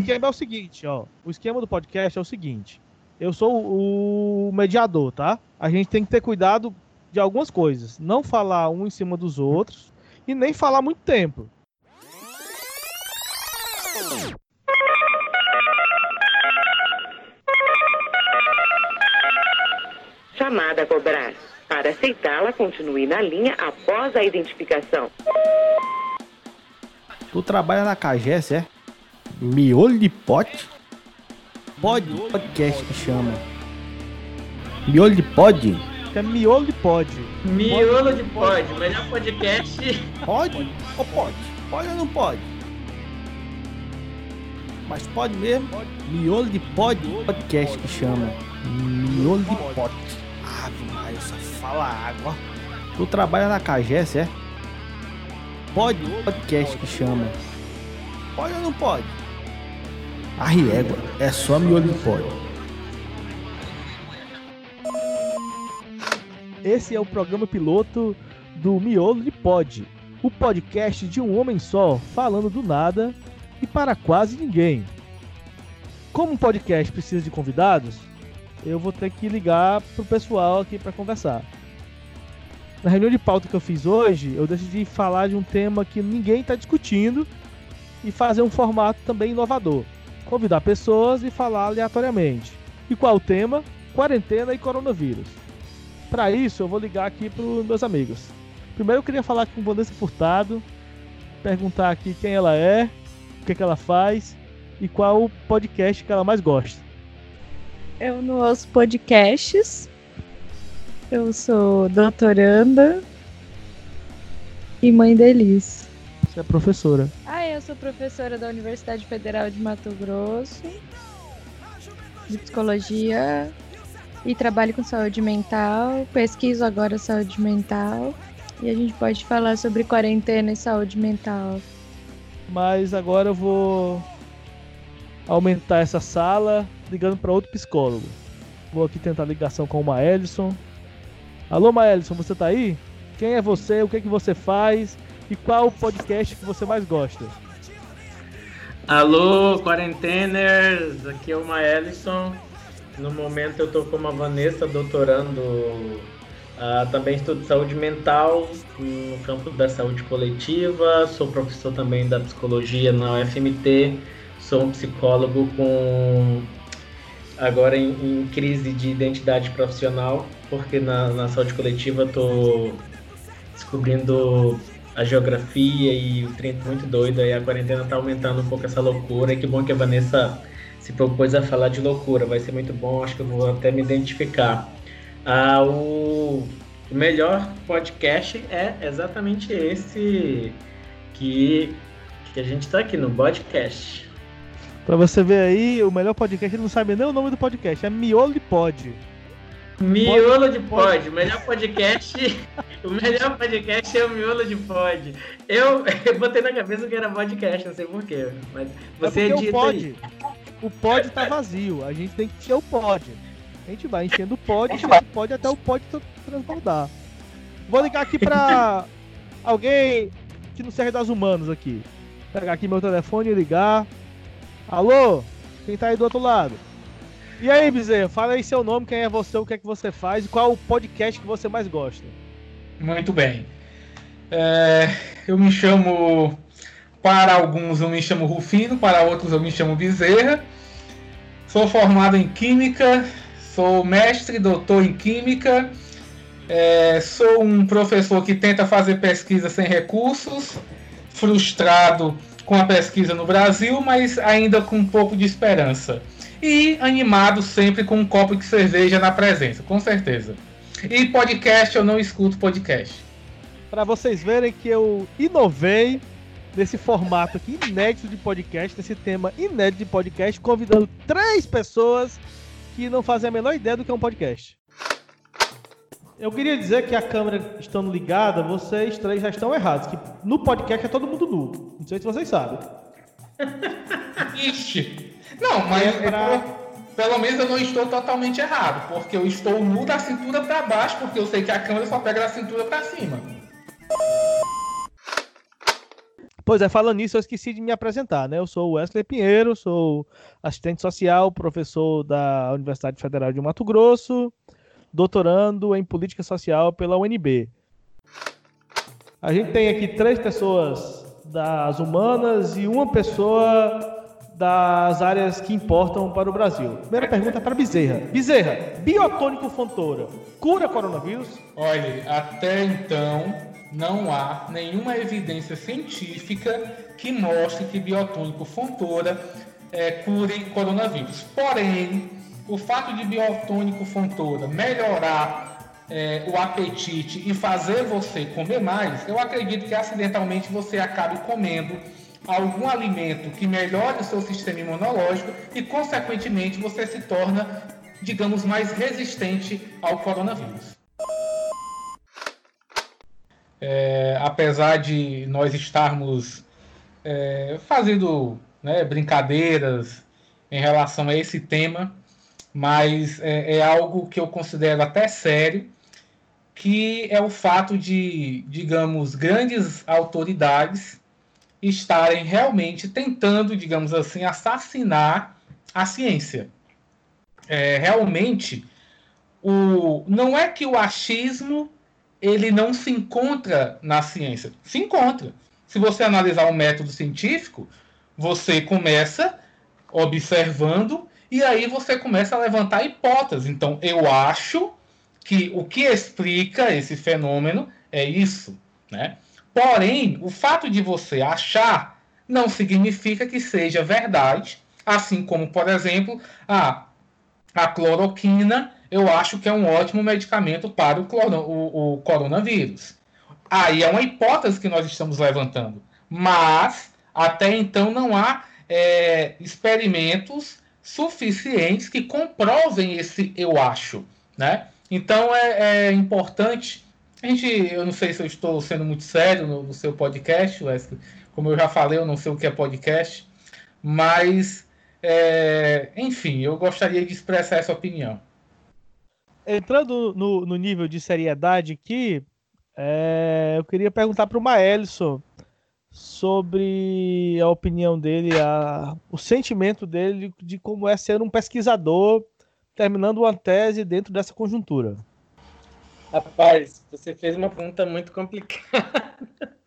esquema é o seguinte, ó. O esquema do podcast é o seguinte. Eu sou o mediador, tá? A gente tem que ter cuidado de algumas coisas. Não falar um em cima dos outros e nem falar muito tempo. Chamada a cobrar. Para aceitá-la, continue na linha após a identificação. Tu trabalha na Cagés, é? Miolho de pote? Pod, podcast que chama. Miolho de pod? É miolo de pod. Miolo de pod, melhor podcast. Pode ou pode? Pode ou não pode? Mas pode mesmo? Miolo de pod, podcast que chama. Miolo de pod. Ave Maria, só fala água. Tu trabalha na Cagés, é? Pode, podcast que chama. Pode ou não pode? A riégua é só miolo de pod. Esse é o programa piloto do Miolo de Pod, o podcast de um homem só, falando do nada e para quase ninguém. Como um podcast precisa de convidados, eu vou ter que ligar pro pessoal aqui para conversar. Na reunião de pauta que eu fiz hoje, eu decidi falar de um tema que ninguém está discutindo e fazer um formato também inovador. Convidar pessoas e falar aleatoriamente. E qual o tema? Quarentena e coronavírus. Para isso, eu vou ligar aqui para os meus amigos. Primeiro, eu queria falar com Vanessa Furtado, perguntar aqui quem ela é, o que, que ela faz e qual o podcast que ela mais gosta. Eu não ouço podcasts. Eu sou doutoranda e mãe deles. Você é professora. Ah, eu sou professora da Universidade Federal de Mato Grosso de psicologia e trabalho com saúde mental. Pesquiso agora saúde mental e a gente pode falar sobre quarentena e saúde mental. Mas agora eu vou aumentar essa sala ligando para outro psicólogo. Vou aqui tentar ligação com o Maelson. Alô, Maelson, você tá aí? Quem é você? O que, é que você faz? E qual podcast que você mais gosta? Alô, quarenteners, aqui é o Maelson. No momento eu tô com a Vanessa doutorando, ah, também estudo saúde mental no campo da saúde coletiva, sou professor também da psicologia na UFMT, sou um psicólogo com agora em, em crise de identidade profissional, porque na, na saúde coletiva tô descobrindo a geografia e o trem muito doido, aí a quarentena tá aumentando um pouco essa loucura, e que bom que a Vanessa se propôs a falar de loucura, vai ser muito bom, acho que eu vou até me identificar. Ah, o, melhor podcast é exatamente esse que, que a gente está aqui no podcast. Pra você ver aí, o melhor podcast, ele não sabe nem o nome do podcast, é Miolo Pod. Miolo de Pod, o melhor podcast. o melhor podcast é o Miolo de Pod. Eu, eu botei na cabeça que era podcast, não sei porquê. Mas você é edita o pod, aí. o pod tá vazio, a gente tem que encher o pod. A gente vai enchendo o pod, enchendo o pod até o pod tra- transbordar. Vou ligar aqui pra alguém que não serve das humanas aqui. Pegar aqui meu telefone e ligar. Alô? Quem tá aí do outro lado? E aí, Bezerra, fala aí seu nome, quem é você, o que é que você faz e qual o podcast que você mais gosta. Muito bem. É, eu me chamo, para alguns eu me chamo Rufino, para outros eu me chamo Bezerra. Sou formado em Química, sou mestre doutor em Química. É, sou um professor que tenta fazer pesquisa sem recursos, frustrado com a pesquisa no Brasil, mas ainda com um pouco de esperança. E animado sempre com um copo de cerveja na presença, com certeza. E podcast, eu não escuto podcast. Pra vocês verem que eu inovei nesse formato aqui inédito de podcast, nesse tema inédito de podcast, convidando três pessoas que não fazem a menor ideia do que é um podcast. Eu queria dizer que a câmera estando ligada, vocês três já estão errados. Que no podcast é todo mundo nu. Não sei se vocês sabem. Ixi! Não, mas É pra- pelo menos eu não estou totalmente errado, porque eu estou nu da cintura para baixo, porque eu sei que a câmera só pega da cintura para cima. Pois é, falando nisso, eu esqueci de me apresentar, né? Eu sou o Wesley Pinheiro, sou assistente social, professor da Universidade Federal de Mato Grosso, doutorando em política social pela UNB. A gente tem aqui três pessoas das humanas e uma pessoa das áreas que importam para o Brasil. Primeira pergunta para Bezerra. Bezerra, biotônico Fontoura cura coronavírus? Olha, até então não há nenhuma evidência científica que mostre que biotônico Fontoura é, cure coronavírus. Porém, o fato de biotônico Fontoura melhorar é, o apetite e fazer você comer mais, eu acredito que acidentalmente você acabe comendo algum alimento que melhore o seu sistema imunológico e, consequentemente, você se torna, digamos, mais resistente ao coronavírus. É, apesar de nós estarmos é, fazendo né, brincadeiras em relação a esse tema, mas é, é, algo que eu considero até sério, que é o fato de, digamos, grandes autoridades estarem realmente tentando, digamos assim, assassinar a ciência. É, realmente, o, não é que o achismo ele não se encontra na ciência. Se encontra. Se você analisar o um método científico, você começa observando e aí você começa a levantar hipóteses. Então, eu acho que o que explica esse fenômeno é isso, né? Porém, o fato de você achar não significa que seja verdade, assim como, por exemplo, a, a cloroquina, eu acho que é um ótimo medicamento para o, o, o coronavírus. Aí é uma hipótese que nós estamos levantando. Mas, até então, não há é, experimentos suficientes que comprovem esse eu acho. Né? Então, é, é importante a gente, eu não sei se eu estou sendo muito sério no, no seu podcast, Wesley. Como eu já falei, eu não sei o que é podcast. Mas, é, enfim, eu gostaria de expressar essa opinião. Entrando no, no nível de seriedade aqui, é, eu queria perguntar para o Maelson sobre a opinião dele, a, o sentimento dele de como é ser um pesquisador terminando uma tese dentro dessa conjuntura. Rapaz, você fez uma pergunta muito complicada.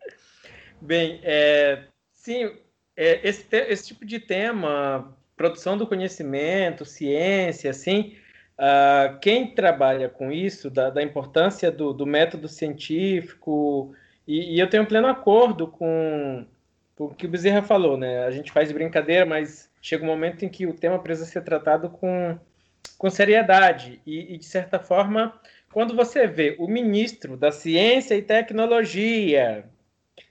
Bem, é, sim, é, esse, esse tipo de tema, produção do conhecimento, ciência, assim, uh, quem trabalha com isso, da, da importância do, do, método científico, e, e, eu tenho pleno acordo com, com o que o Bezerra falou, né? A gente faz brincadeira, mas chega um momento em que o tema precisa ser tratado com, com seriedade, e, e de certa forma quando você vê o ministro da Ciência e Tecnologia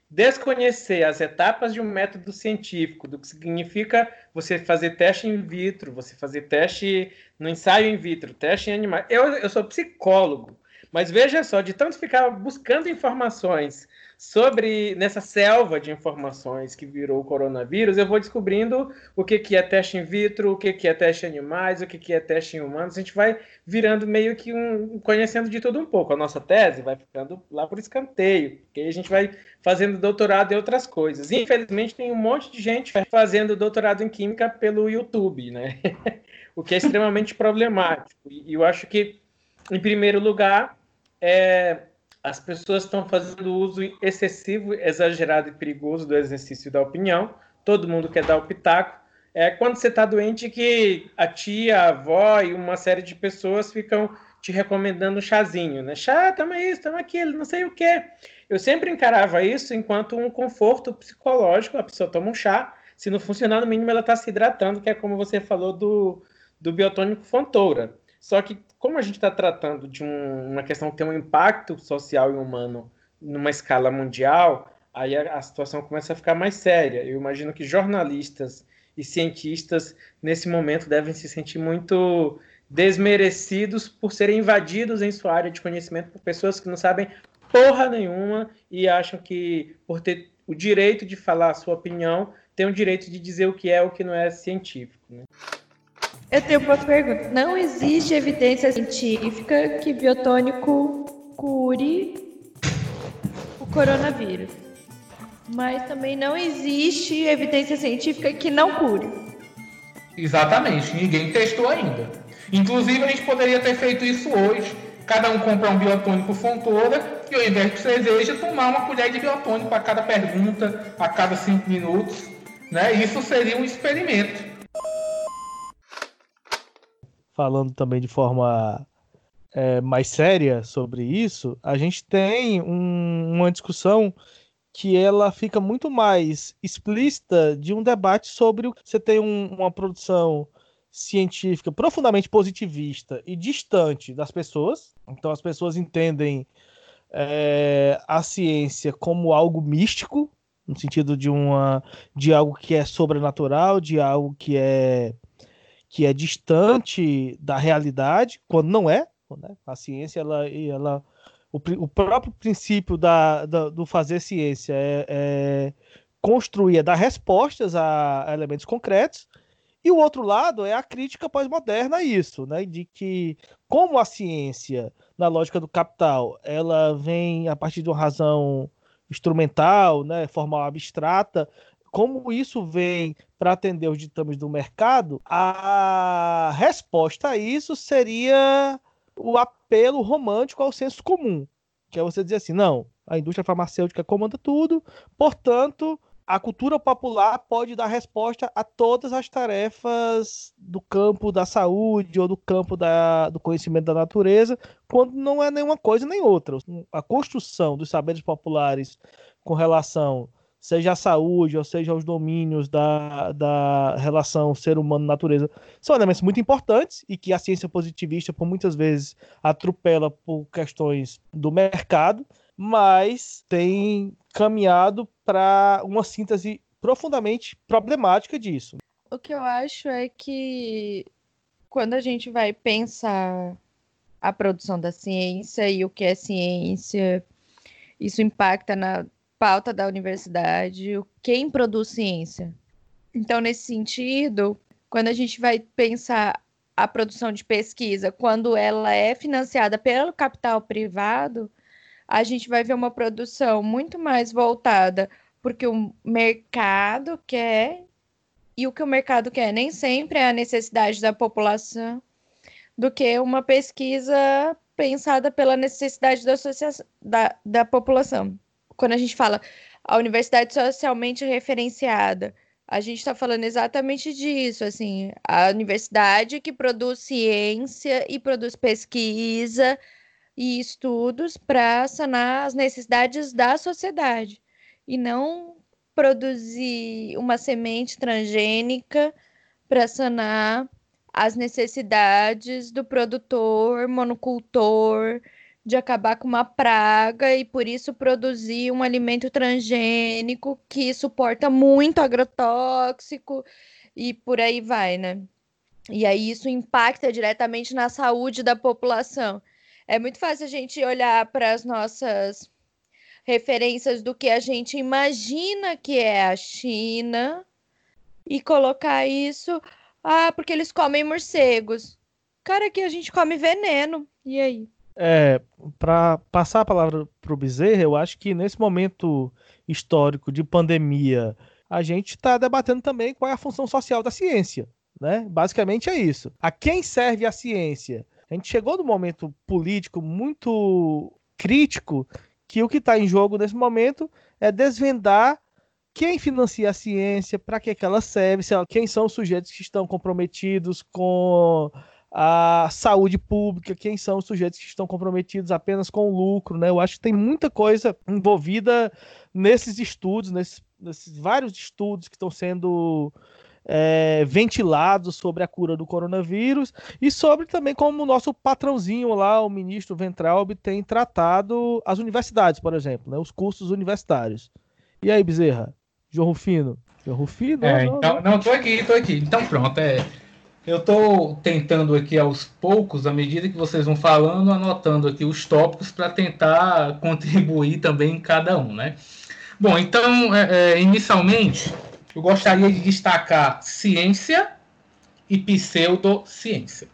desconhecer as etapas de um método científico, do que significa você fazer teste in vitro, você fazer teste no ensaio in vitro, teste em animais. Eu, eu sou psicólogo, mas veja só, de tanto ficar buscando informações sobre nessa selva de informações que virou o coronavírus, eu vou descobrindo o que, que é teste in vitro, o que, que é teste em animais, o que, que é teste em humanos. A gente vai virando meio que um conhecendo de tudo um pouco. A nossa tese vai ficando lá por escanteio, porque a gente vai fazendo doutorado em outras coisas. infelizmente tem um monte de gente fazendo doutorado em química pelo YouTube, né? o que é extremamente problemático. E eu acho que, em primeiro lugar, é as pessoas estão fazendo uso excessivo, exagerado e perigoso do exercício da opinião. Todo mundo quer dar o pitaco. É quando você está doente que a tia, a avó e uma série de pessoas ficam te recomendando um chazinho, né? Chá, toma isso, toma aquilo, não sei o quê. Eu sempre encarava isso enquanto um conforto psicológico. A pessoa toma um chá, se não funcionar, no mínimo ela está se hidratando, que é como você falou do, do biotônico Fontoura. Só que, como a gente está tratando de um, uma questão que tem um impacto social e humano numa escala mundial, aí a, a situação começa a ficar mais séria. Eu imagino que jornalistas e cientistas, nesse momento, devem se sentir muito desmerecidos por serem invadidos em sua área de conhecimento por pessoas que não sabem porra nenhuma e acham que, por ter o direito de falar a sua opinião, tem o direito de dizer o que é o que não é científico. Né? Eu tenho uma pergunta. Não existe evidência científica que biotônico cure o coronavírus. Mas também não existe evidência científica que não cure. Exatamente, ninguém testou ainda. Inclusive, a gente poderia ter feito isso hoje. Cada um comprar um biotônico Fontoura e, ao invés de cerveja, tomar uma colher de biotônico a cada pergunta, a cada cinco minutos. Né? Isso seria um experimento. Falando também de forma é, mais séria sobre isso, a gente tem um, uma discussão que ela fica muito mais explícita de um debate sobre o você tem um, uma produção científica profundamente positivista e distante das pessoas. Então as pessoas entendem é, a ciência como algo místico, no sentido de uma de algo que é sobrenatural, de algo que é que é distante da realidade, quando não é. Né? A ciência ela, ela o, o próprio princípio da, da, do fazer ciência é, é construir, é dar respostas a, a, elementos concretos. E o outro lado é a crítica pós-moderna a isso, né? de que, como a ciência, na lógica do capital, ela vem a partir de uma razão instrumental, né, formal abstrata, como isso vem para atender os ditames do mercado, a resposta a isso seria o apelo romântico ao senso comum, que é você dizer assim, não, a indústria farmacêutica comanda tudo, portanto, a cultura popular pode dar resposta a todas as tarefas do campo da saúde ou do campo da, do conhecimento da natureza, quando não é nenhuma coisa nem outra. A construção dos saberes populares com relação seja a saúde, ou seja os domínios da, da relação ser humano-natureza, são elementos muito importantes e que a ciência positivista, por muitas vezes, atropela por questões do mercado, mas tem caminhado para uma síntese profundamente problemática disso. O que eu acho é que quando a gente vai pensar a produção da ciência e o que é ciência, isso impacta na pauta da universidade, quem produz ciência. Então, nesse sentido, quando a gente vai pensar a produção de pesquisa, quando ela é financiada pelo capital privado, a gente vai ver uma produção muito mais voltada porque o mercado quer e o que o mercado quer nem sempre é a necessidade da população do que uma pesquisa pensada pela necessidade da, da, da população quando a gente fala a universidade socialmente referenciada, a gente está falando exatamente disso, assim, a universidade que produz ciência e produz pesquisa e estudos para sanar as necessidades da sociedade e não produzir uma semente transgênica para sanar as necessidades do produtor monocultor de acabar com uma praga e por isso produzir um alimento transgênico que suporta muito agrotóxico e por aí vai, né? E aí isso impacta diretamente na saúde da população. É muito fácil a gente olhar para as nossas referências do que a gente imagina que é a China e colocar isso, ah, porque eles comem morcegos. Cara, aqui a gente come veneno. E aí? É, para passar a palavra para o Bezerra, eu acho que nesse momento histórico de pandemia, a gente está debatendo também qual é a função social da ciência. Né? Basicamente é isso. A quem serve a ciência? A gente chegou num momento político muito crítico que o que está em jogo nesse momento é desvendar quem financia a ciência, para que, que ela serve, quem são os sujeitos que estão comprometidos com a saúde pública, quem são os sujeitos que estão comprometidos apenas com o lucro, né? Eu acho que tem muita coisa envolvida nesses estudos, nesses, nesses vários estudos que estão sendo é, ventilados sobre a cura do coronavírus e sobre também como o nosso patrãozinho lá, o ministro Ventralbe, tem tratado as universidades, por exemplo, né? Os cursos universitários. E aí, Bezerra? João Rufino? João Rufino? É, não, então, não, tô aqui, tô aqui. Então pronto, é eu estou tentando aqui aos poucos, à medida que vocês vão falando, anotando aqui os tópicos para tentar contribuir também em cada um, né? Bom, então, é, é, inicialmente, eu gostaria de destacar ciência e pseudociência.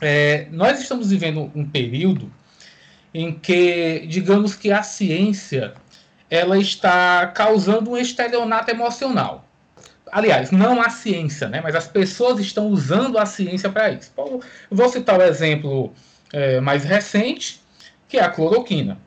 É, nós estamos vivendo um período em que, digamos que a ciência ela está causando um estelionato emocional. Aliás, não a ciência, né? mas as pessoas estão usando a ciência para isso. Então, vou citar o exemplo é, mais recente, que é a cloroquina.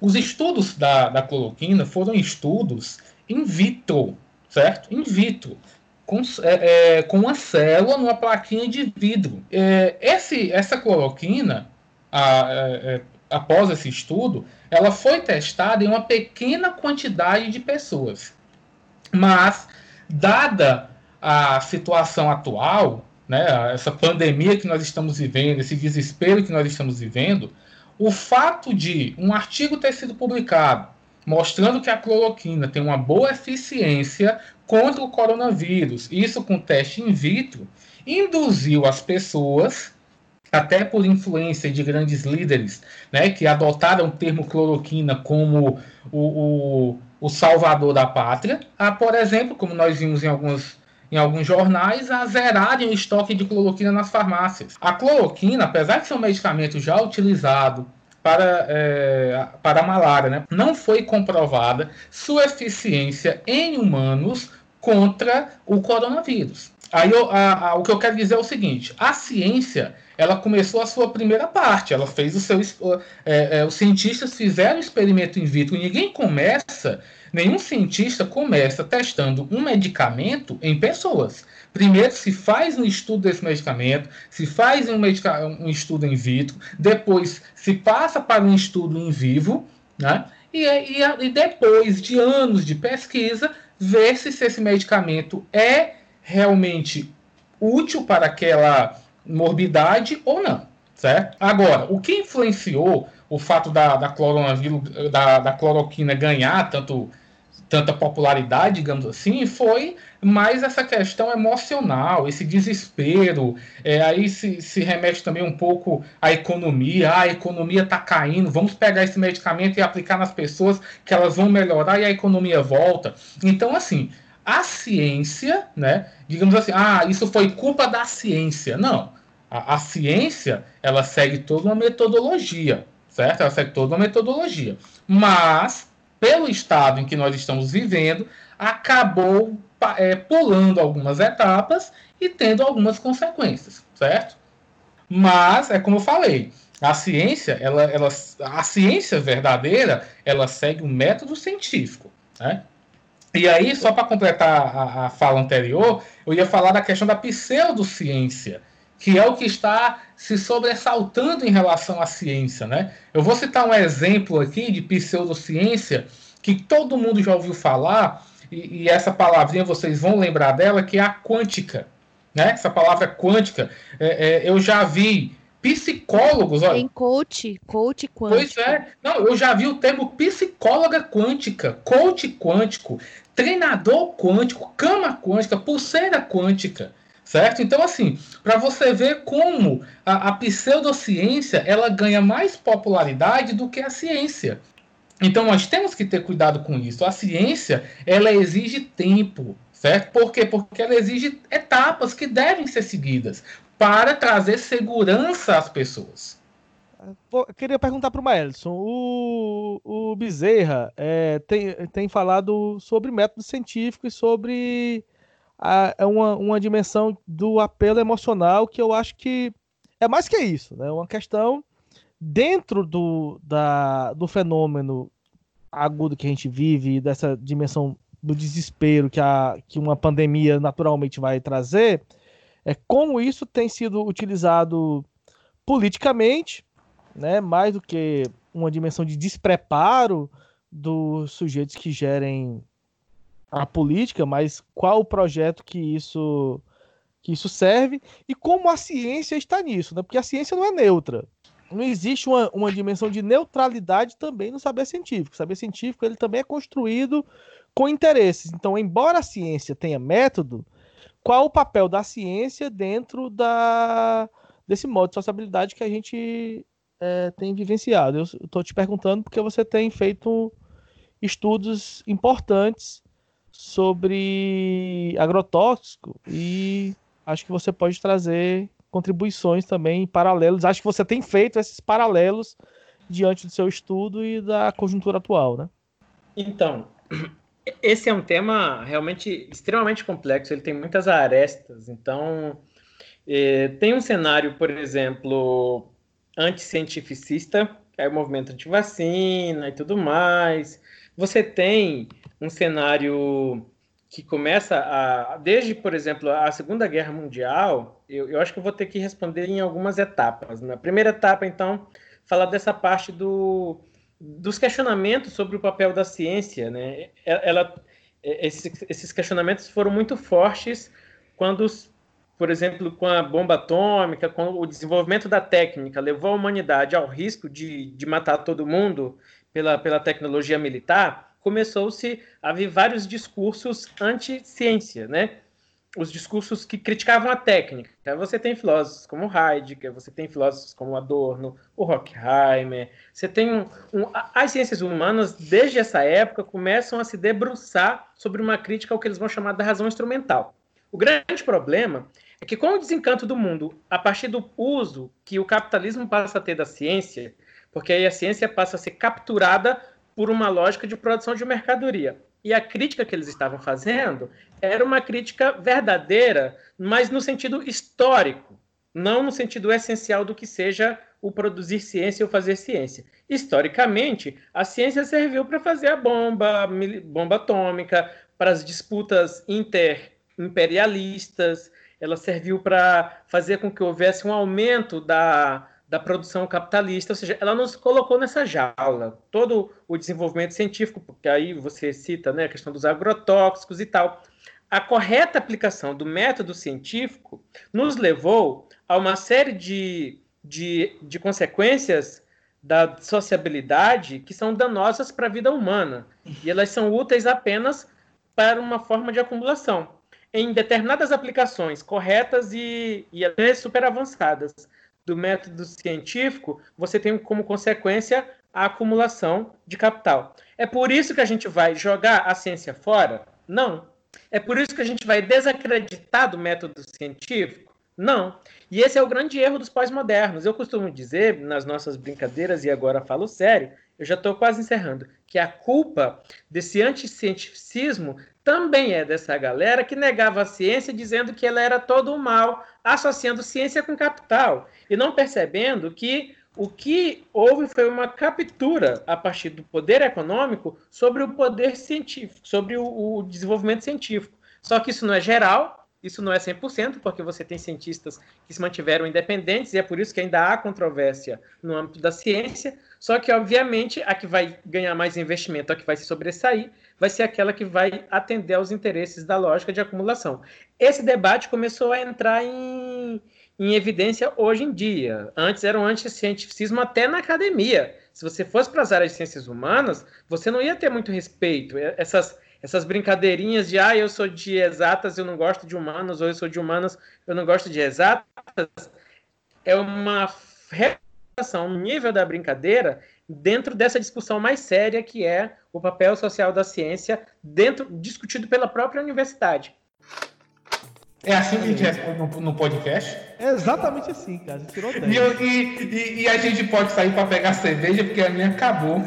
Os estudos da, da cloroquina foram estudos in vitro, certo? In vitro. Com, é, é, com uma célula numa plaquinha de vidro. É, esse, essa cloroquina, a, é, é, após esse estudo, ela foi testada em uma pequena quantidade de pessoas. Mas, dada a situação atual, né, essa pandemia que nós estamos vivendo, esse desespero que nós estamos vivendo, o fato de um artigo ter sido publicado mostrando que a cloroquina tem uma boa eficiência contra o coronavírus, isso com teste in vitro, induziu as pessoas, até por influência de grandes líderes, né, que adotaram o termo cloroquina como o, o, o salvador da pátria, a, por exemplo, como nós vimos em alguns em alguns jornais, a zerarem o estoque de cloroquina nas farmácias. A cloroquina, apesar de ser um medicamento já utilizado para, é, para a malária, né, não foi comprovada sua eficiência em humanos contra o coronavírus. Aí eu, a, a, o que eu quero dizer é o seguinte: a ciência ela começou a sua primeira parte, ela fez o seu. É, é, os cientistas fizeram o experimento in vitro. Ninguém começa Nenhum cientista começa testando um medicamento em pessoas. Primeiro se faz um estudo desse medicamento, se faz um, medica um estudo in vitro, depois se passa para um estudo em vivo, né? E, e, e depois de anos de pesquisa, ver se esse medicamento é realmente útil para aquela morbidade ou não, certo? Agora, o que influenciou o fato da, da, da, da cloroquina ganhar tanto tanta popularidade, digamos assim, foi mais essa questão emocional, esse desespero. É, aí se, se remete também um pouco à economia. Ah, a economia está caindo, vamos pegar esse medicamento e aplicar nas pessoas que elas vão melhorar e a economia volta. Então, assim, a ciência, né? Digamos assim, ah, isso foi culpa da ciência. Não. A, a ciência, ela segue toda uma metodologia, certo? Ela segue toda uma metodologia. Mas pelo estado em que nós estamos vivendo, acabou é, pulando algumas etapas e tendo algumas consequências, certo? Mas, é como eu falei, a ciência, ela, ela, a ciência verdadeira, ela segue um método científico, né? E aí, só para completar a, a, fala anterior, eu ia falar da questão da pseudociência, que é o que está se sobressaltando em relação à ciência. Né? Eu vou citar um exemplo aqui de pseudociência que todo mundo já ouviu falar, e, e essa palavrinha vocês vão lembrar dela, que é a quântica. Né? Essa palavra quântica, é, é, eu já vi psicólogos. Olha, Tem coach, coach quântico. Pois é, não, eu já vi o termo psicóloga quântica, coach quântico, treinador quântico, cama quântica, pulseira quântica certo? Então, assim, para você ver como a, a pseudociência ela ganha mais popularidade do que a ciência. Então, nós temos que ter cuidado com isso. A ciência, ela exige tempo, certo? Por quê? Porque ela exige etapas que devem ser seguidas para trazer segurança às pessoas. Eu queria perguntar para o Maelson. O, o Bezerra é, tem, tem falado sobre método científico e sobre é uma, uma dimensão do apelo emocional que eu acho que é mais que isso, né? Uma questão dentro do, da, do fenômeno agudo que a gente vive, dessa dimensão do desespero que, a, que uma pandemia naturalmente vai trazer, é como isso tem sido utilizado politicamente, né? Mais do que uma dimensão de despreparo dos sujeitos que gerem a política, mas qual o projeto que isso que isso serve e como a ciência está nisso, né? Porque a ciência não é neutra. Não existe uma, uma dimensão de neutralidade também no saber científico. O saber científico ele também é construído com interesses. Então, embora a ciência tenha método, qual o papel da ciência dentro da, desse modo de sociabilidade que a gente é, tem vivenciado? Eu estou te perguntando porque você tem feito estudos importantes sobre agrotóxico e acho que você pode trazer contribuições também paralelos. Acho que você tem feito esses paralelos diante do seu estudo e da conjuntura atual, né? Então, esse é um tema realmente extremamente complexo, ele tem muitas arestas. Então, eh, tem um cenário, por exemplo, anticientificista, que é o movimento anti-vacina e tudo mais. Você tem um cenário que começa a, desde, por exemplo, a Segunda Guerra Mundial, eu, eu acho que eu vou ter que responder em algumas etapas. Na primeira etapa, então, falar dessa parte do, dos questionamentos sobre o papel da ciência, né? Ela, esses, esses questionamentos foram muito fortes quando, por exemplo, com a bomba atômica, com o desenvolvimento da técnica levou a humanidade ao risco de, de matar todo mundo pela, pela tecnologia militar, começou-se a vir vários discursos anti-ciência, né? os discursos que criticavam a técnica. Então, você tem filósofos como Heidegger, você tem filósofos como Adorno, o Horkheimer, você tem um, um, as ciências humanas desde essa época começam a se debruçar sobre uma crítica ao que eles vão chamar da razão instrumental. O grande problema é que com o desencanto do mundo, a partir do uso que o capitalismo passa a ter da ciência, porque aí a ciência passa a ser capturada por uma lógica de produção de mercadoria. E a crítica que eles estavam fazendo era uma crítica verdadeira, mas no sentido histórico, não no sentido essencial do que seja o produzir ciência ou fazer ciência. Historicamente, a ciência serviu para fazer a bomba, bomba atômica, para as disputas interimperialistas, ela serviu para fazer com que houvesse um aumento da, da produção capitalista, ou seja, ela nos colocou nessa jaula. Todo o desenvolvimento científico, porque aí você cita né, a questão dos agrotóxicos e tal. A correta aplicação do método científico nos levou a uma série de, de, de consequências da sociabilidade que são danosas para a vida humana. E elas são úteis apenas para uma forma de acumulação. Em determinadas aplicações corretas e, e até super avançadas, do método científico, você tem como consequência a acumulação de capital. É por isso que a gente vai jogar a ciência fora? Não. É por isso que a gente vai desacreditar do método científico? Não. E esse é o grande erro dos pós-modernos. Eu costumo dizer, nas nossas brincadeiras, e agora falo sério, eu já estou quase encerrando, que a culpa desse anticientificismo também é dessa galera que negava a ciência dizendo que ela era todo o mal, associando ciência com capital e não percebendo que o que houve foi uma captura a partir do poder econômico sobre o poder científico, sobre o, o desenvolvimento científico. Só que isso não é geral, isso não é 100%, porque você tem cientistas que se mantiveram independentes, e é por isso que ainda há controvérsia no âmbito da ciência. Só que, obviamente, a que vai ganhar mais investimento, a que vai se sobressair, vai ser aquela que vai atender aos interesses da lógica de acumulação. Esse debate começou a entrar em, em evidência hoje em dia. Antes era um anticientificismo até na academia. Se você fosse para as áreas de ciências humanas, você não ia ter muito respeito. Essas essas brincadeirinhas de ah, eu sou de exatas, eu não gosto de humanas, ou eu sou de humanas, eu não gosto de exatas, é uma relação no nível da brincadeira dentro dessa discussão mais séria que é o papel social da ciência dentro discutido pela própria universidade. É assim que a gente responde no, no podcast? É exatamente assim, cara. Você tirou e, eu, e, e, e, a gente pode sair para pegar cerveja porque a minha acabou.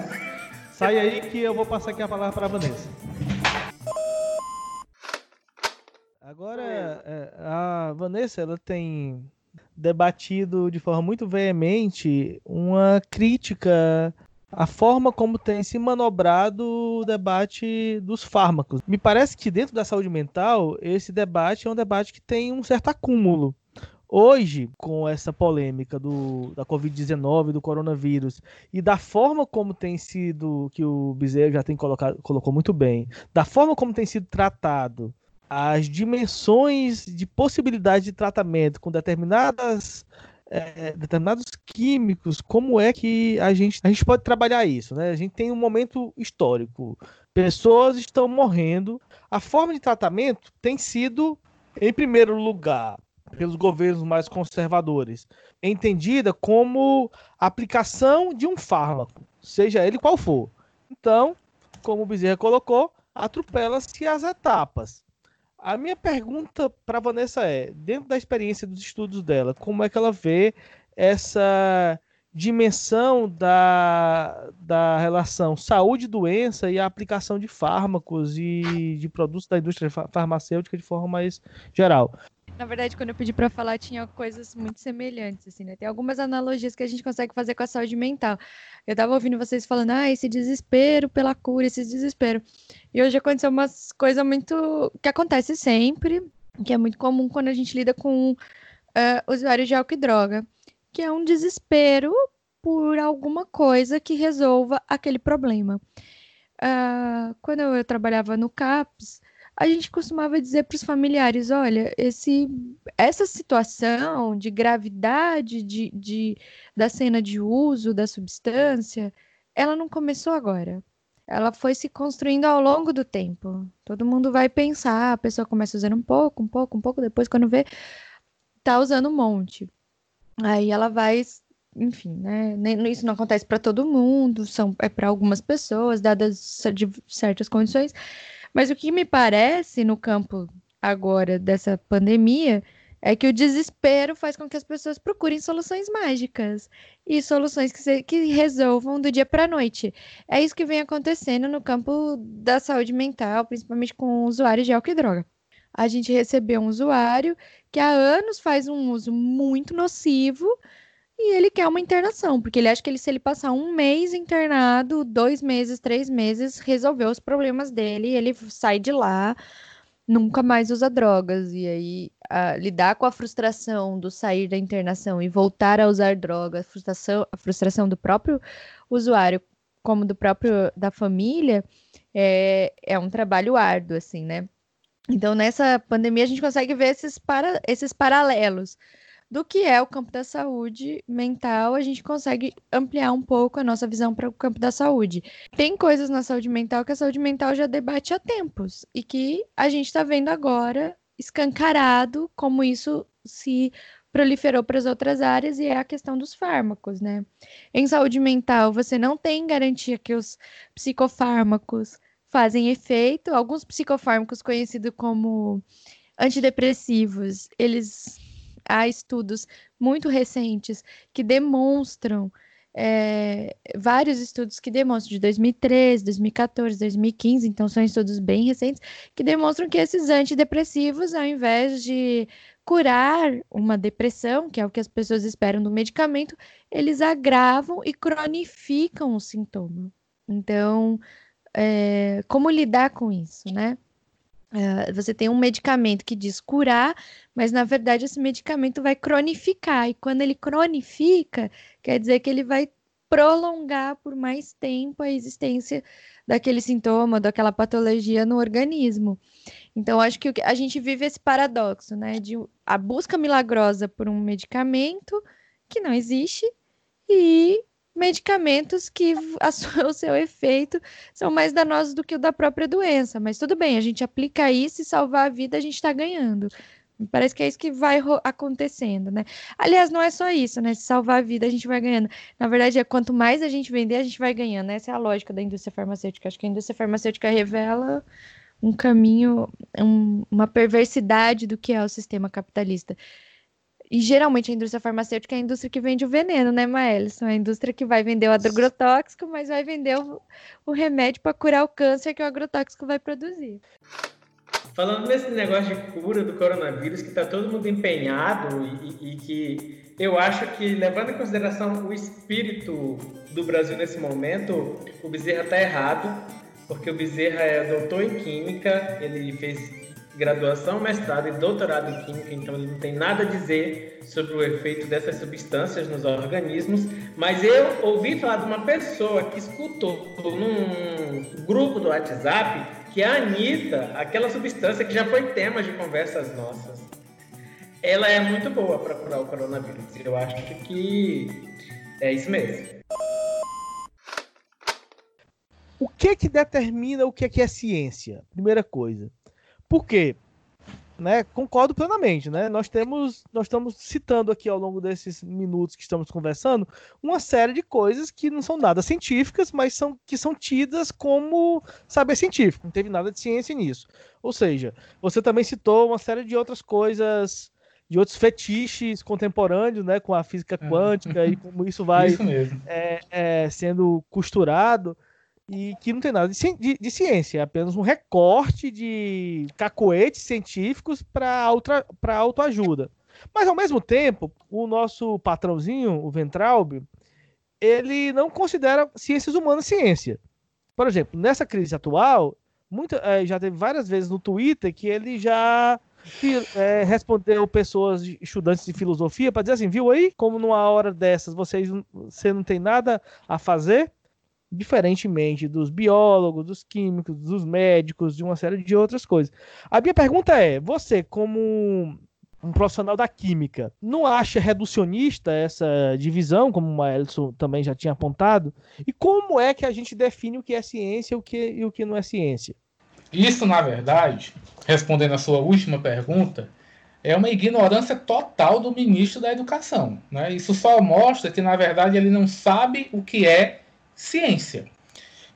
Sai aí que eu vou passar aqui a palavra para a Vanessa. Agora, é, a Vanessa, ela tem debatido de forma muito veemente uma crítica à forma como tem se manobrado o debate dos fármacos. Me parece que dentro da saúde mental, esse debate é um debate que tem um certo acúmulo. Hoje, com essa polêmica do, da Covid-19, do coronavírus, e da forma como tem sido, que o Bezerra já tem colocado, colocou muito bem, da forma como tem sido tratado as dimensões de possibilidade de tratamento com determinadas é, determinados químicos, como é que a gente, a gente pode trabalhar isso? Né? A gente tem um momento histórico. Pessoas estão morrendo. A forma de tratamento tem sido, em primeiro lugar, pelos governos mais conservadores, entendida como aplicação de um fármaco, seja ele qual for. Então, como o Bezerra colocou, atropela-se as etapas. A minha pergunta para Vanessa é, dentro da experiência dos estudos dela, como é que ela vê essa dimensão da, da relação saúde-doença e a aplicação de fármacos e de produtos da indústria farmacêutica de forma mais geral. Na verdade, quando eu pedi para falar, tinha coisas muito semelhantes, assim, né? Tem algumas analogias que a gente consegue fazer com a saúde mental. Eu tava ouvindo vocês falando, ah, esse desespero pela cura, esse desespero. E hoje aconteceu umas coisas muito. que acontece sempre, que é muito comum quando a gente lida com uh, usuários de álcool e droga, que é um desespero por alguma coisa que resolva aquele problema. Uh, quando eu trabalhava no CAPS, a gente costumava dizer para os familiares: olha, esse, essa situação de gravidade de, de, da cena de uso da substância, ela não começou agora. Ela foi se construindo ao longo do tempo. Todo mundo vai pensar, a pessoa começa usando um pouco, um pouco, um pouco, depois, quando vê, tá usando um monte. Aí ela vai enfim, né? Isso não acontece para todo mundo, são é para algumas pessoas, dadas certas condições. Mas o que me parece no campo agora dessa pandemia é que o desespero faz com que as pessoas procurem soluções mágicas e soluções que, se, que resolvam do dia para a noite. É isso que vem acontecendo no campo da saúde mental, principalmente com usuários de álcool e droga. A gente recebeu um usuário que há anos faz um uso muito nocivo e ele quer uma internação, porque ele acha que ele, se ele passar um mês internado, dois meses, três meses, resolveu os problemas dele, ele sai de lá, nunca mais usa drogas. E aí, a, lidar com a frustração do sair da internação e voltar a usar drogas, a frustração, a frustração do próprio usuário, como do próprio da família, é, é um trabalho árduo, assim, né? Então, nessa pandemia, a gente consegue ver esses, para, esses paralelos do que é o campo da saúde mental, a gente consegue ampliar um pouco a nossa visão para o campo da saúde. Tem coisas na saúde mental que a saúde mental já debate há tempos e que a gente está vendo agora escancarado como isso se proliferou para as outras áreas e é a questão dos fármacos, né? Em saúde mental, você não tem garantia que os psicofármacos fazem efeito. Alguns psicofármacos conhecidos como antidepressivos, eles há estudos muito recentes que demonstram é, vários estudos que demonstram de 2013, 2014, 2015, então são estudos bem recentes, que demonstram que esses antidepressivos, ao invés de curar uma depressão, que é o que as pessoas esperam do medicamento, eles agravam e cronificam o sintoma. Então, é, como lidar com isso, né? Uh, você tem um medicamento que diz curar, mas na verdade esse medicamento vai cronificar, e quando ele cronifica, quer dizer que ele vai prolongar por mais tempo a existência daquele sintoma, daquela patologia no organismo. Então, acho que a gente vive esse paradoxo, né, de a busca milagrosa por um medicamento que não existe e medicamentos que o seu efeito são mais danosos do que o da própria doença. Mas tudo bem, a gente aplica isso e salvar a vida, a gente está ganhando. Parece que é isso que vai acontecendo, né? Aliás, não é só isso, né? Se salvar a vida, a gente vai ganhando. Na verdade, é quanto mais a gente vender, a gente vai ganhando. Essa é a lógica da indústria farmacêutica. Acho que a indústria farmacêutica revela um caminho, um, uma perversidade do que é o sistema capitalista. E geralmente a indústria farmacêutica é a indústria que vende o veneno, né, Maelson? É a indústria que vai vender o agrotóxico, mas vai vender o, o remédio para curar o câncer que o agrotóxico vai produzir. Falando nesse negócio de cura do coronavírus, que está todo mundo empenhado e, e, que eu acho que, levando em consideração o espírito do Brasil nesse momento, o Bezerra está errado, porque o Bezerra é doutor em Química, ele fez graduação, mestrado e doutorado em Química, então ele não tem nada a dizer sobre o efeito dessas substâncias nos organismos, mas eu ouvi falar de uma pessoa que escutou num grupo do WhatsApp que a Anitta, aquela substância que já foi tema de conversas nossas, ela é muito boa para curar o coronavírus. Eu acho que é isso mesmo. O que que determina o que é ciência? Primeira coisa. Por quê? Né, concordo plenamente, né? Nós temos, nós estamos citando aqui ao longo desses minutos que estamos conversando uma série de coisas que não são nada científicas, mas são que são tidas como saber científico. Não teve nada de ciência nisso. Ou seja, você também citou uma série de outras coisas de outros fetiches contemporâneos, né, com a física é. quântica e como isso vai isso é, é, sendo costurado e que não tem nada de, de, de ciência, é apenas um recorte de cacoetes científicos para autoajuda. Mas ao mesmo tempo, o nosso patrãozinho, o Ventralbe, ele não considera ciências humanas ciência. Por exemplo, nessa crise atual, é, já teve várias vezes no Twitter que ele já é, respondeu pessoas, estudantes de filosofia, para dizer assim, viu aí, como numa hora dessas vocês, você não tem nada a fazer, diferentemente dos biólogos, dos químicos, dos médicos, de uma série de outras coisas. A minha pergunta é, você como um profissional da química, não acha reducionista essa divisão, como o Maelson também já tinha apontado? E como é que a gente define o que é ciência e o que, e o que não é ciência? Isso, na verdade, respondendo a sua última pergunta, é uma ignorância total do ministro da Educação. Né? Isso só mostra que, na verdade, ele não sabe o que é ciência.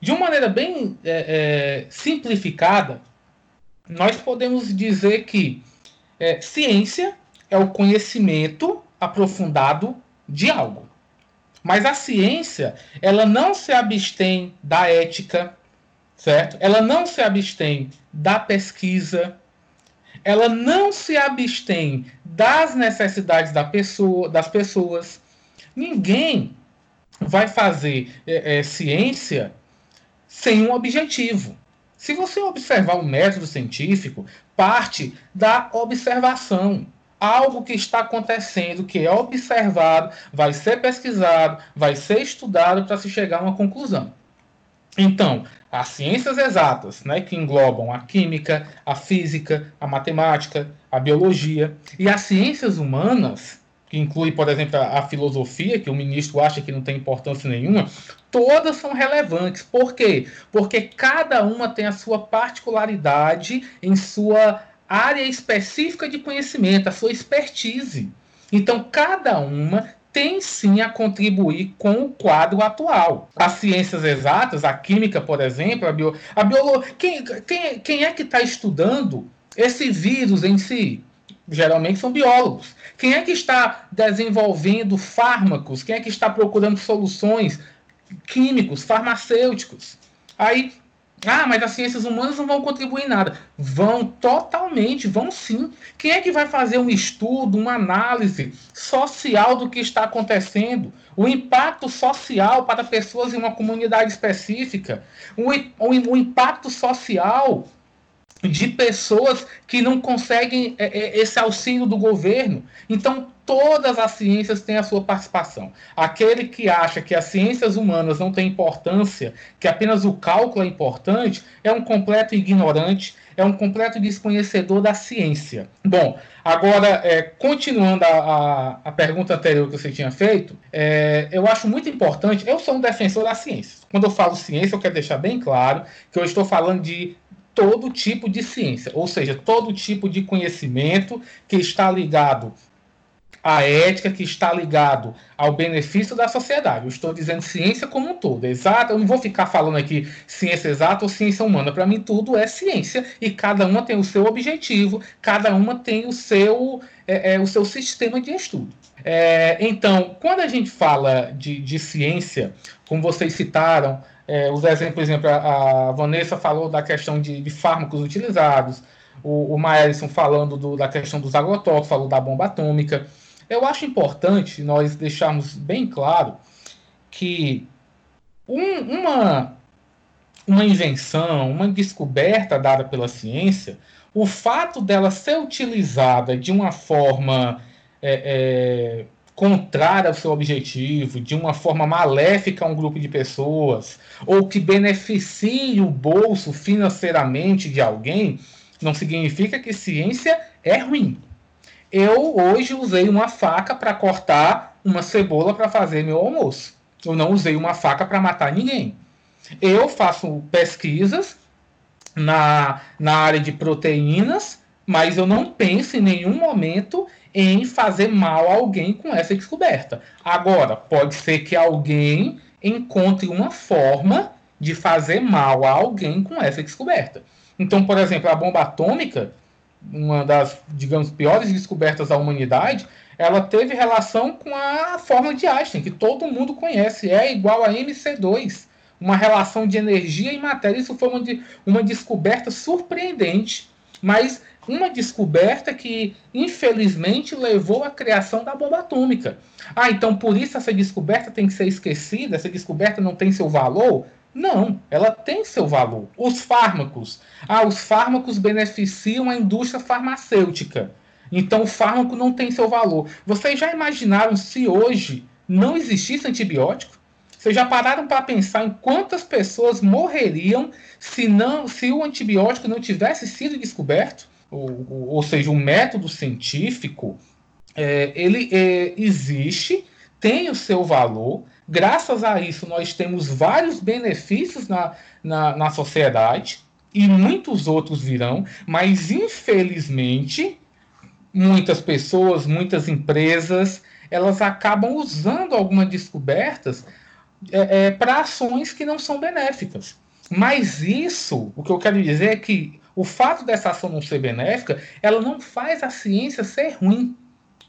De uma maneira bem é, é, simplificada, nós podemos dizer que é, ciência é o conhecimento aprofundado de algo. Mas a ciência, ela não se abstém da ética, certo? Ela não se abstém da pesquisa, ela não se abstém das necessidades da pessoa, das pessoas. Ninguém vai fazer é, é, ciência sem um objetivo. Se você observar o método científico, parte da observação. Algo que está acontecendo, que é observado, vai ser pesquisado, vai ser estudado para se chegar a uma conclusão. Então, as ciências exatas, né, que englobam a química, a física, a matemática, a biologia, e as ciências humanas, que inclui, por exemplo, a, a, filosofia, que o ministro acha que não tem importância nenhuma, todas são relevantes. Por quê? Porque cada uma tem a sua particularidade em sua área específica de conhecimento, a sua expertise. Então, cada uma tem sim a contribuir com o quadro atual. As ciências exatas, a química, por exemplo, a, bio, a biologia. Quem, quem, quem é que está estudando esse vírus em si? Geralmente são biólogos. Quem é que está desenvolvendo fármacos? Quem é que está procurando soluções químicos, farmacêuticos? Aí, ah, mas as ciências humanas não vão contribuir em nada. Vão totalmente, vão sim. Quem é que vai fazer um estudo, uma análise social do que está acontecendo? O impacto social para pessoas em uma comunidade específica? O, o, o impacto social de pessoas que não conseguem é, é, esse auxílio do governo. Então, todas as ciências têm a sua participação. Aquele que acha que as ciências humanas não têm importância, que apenas o cálculo é importante, é um completo ignorante, é um completo desconhecedor da ciência. Bom, agora, é, continuando a, a, a, pergunta anterior que você tinha feito, é, eu acho muito importante. Eu sou um defensor da ciência. Quando eu falo ciência, eu quero deixar bem claro que eu estou falando de todo tipo de ciência, ou seja, todo tipo de conhecimento que está ligado à ética, que está ligado ao benefício da sociedade. Eu estou dizendo ciência como um todo, exato. Eu não vou ficar falando aqui ciência exata ou ciência humana. Para mim, tudo é ciência e cada uma tem o seu objetivo, cada uma tem o seu, é, é, o seu sistema de estudo. É, então, quando a gente fala de, de ciência, como vocês citaram, é, os exemplos, por exemplo, a, a, Vanessa falou da questão de, de fármacos utilizados, o, o Maelson falando do, da questão dos agrotóxicos, falou da bomba atômica. Eu acho importante nós deixarmos bem claro que um, uma, uma invenção, uma descoberta dada pela ciência, o fato dela ser utilizada de uma forma é, é, contrária ao seu objetivo, de uma forma maléfica a um grupo de pessoas, ou que beneficie o bolso financeiramente de alguém, não significa que ciência é ruim. Eu hoje usei uma faca para cortar uma cebola para fazer meu almoço. Eu não usei uma faca para matar ninguém. Eu faço pesquisas na, na área de proteínas, mas eu não penso em nenhum momento em fazer mal a alguém com essa descoberta. Agora, pode ser que alguém encontre uma forma de fazer mal a alguém com essa descoberta. Então, por exemplo, a bomba atômica, uma das, digamos, piores descobertas da humanidade, ela teve relação com a fórmula de Einstein, que todo mundo conhece, é igual a MC2, uma relação de energia e matéria. Isso foi uma, de, uma descoberta surpreendente, mas uma descoberta que, infelizmente, levou à criação da bomba atômica. Ah, então por isso essa descoberta tem que ser esquecida, essa descoberta não tem seu valor? Não, ela tem seu valor. Os fármacos. Ah, os fármacos beneficiam a indústria farmacêutica. Então o fármaco não tem seu valor. Vocês já imaginaram se hoje não existisse antibiótico? Vocês já pararam para pensar em quantas pessoas morreriam se, não, se o antibiótico não tivesse sido descoberto? Ou, ou seja, o método científico, é, ele é, existe, tem o seu valor, Graças a isso, nós temos vários benefícios na, na, na sociedade e muitos outros virão, mas infelizmente, muitas pessoas, muitas empresas, elas acabam usando algumas descobertas é, é, para ações que não são benéficas. Mas isso, o que eu quero dizer é que o fato dessa ação não ser benéfica, ela não faz a ciência ser ruim.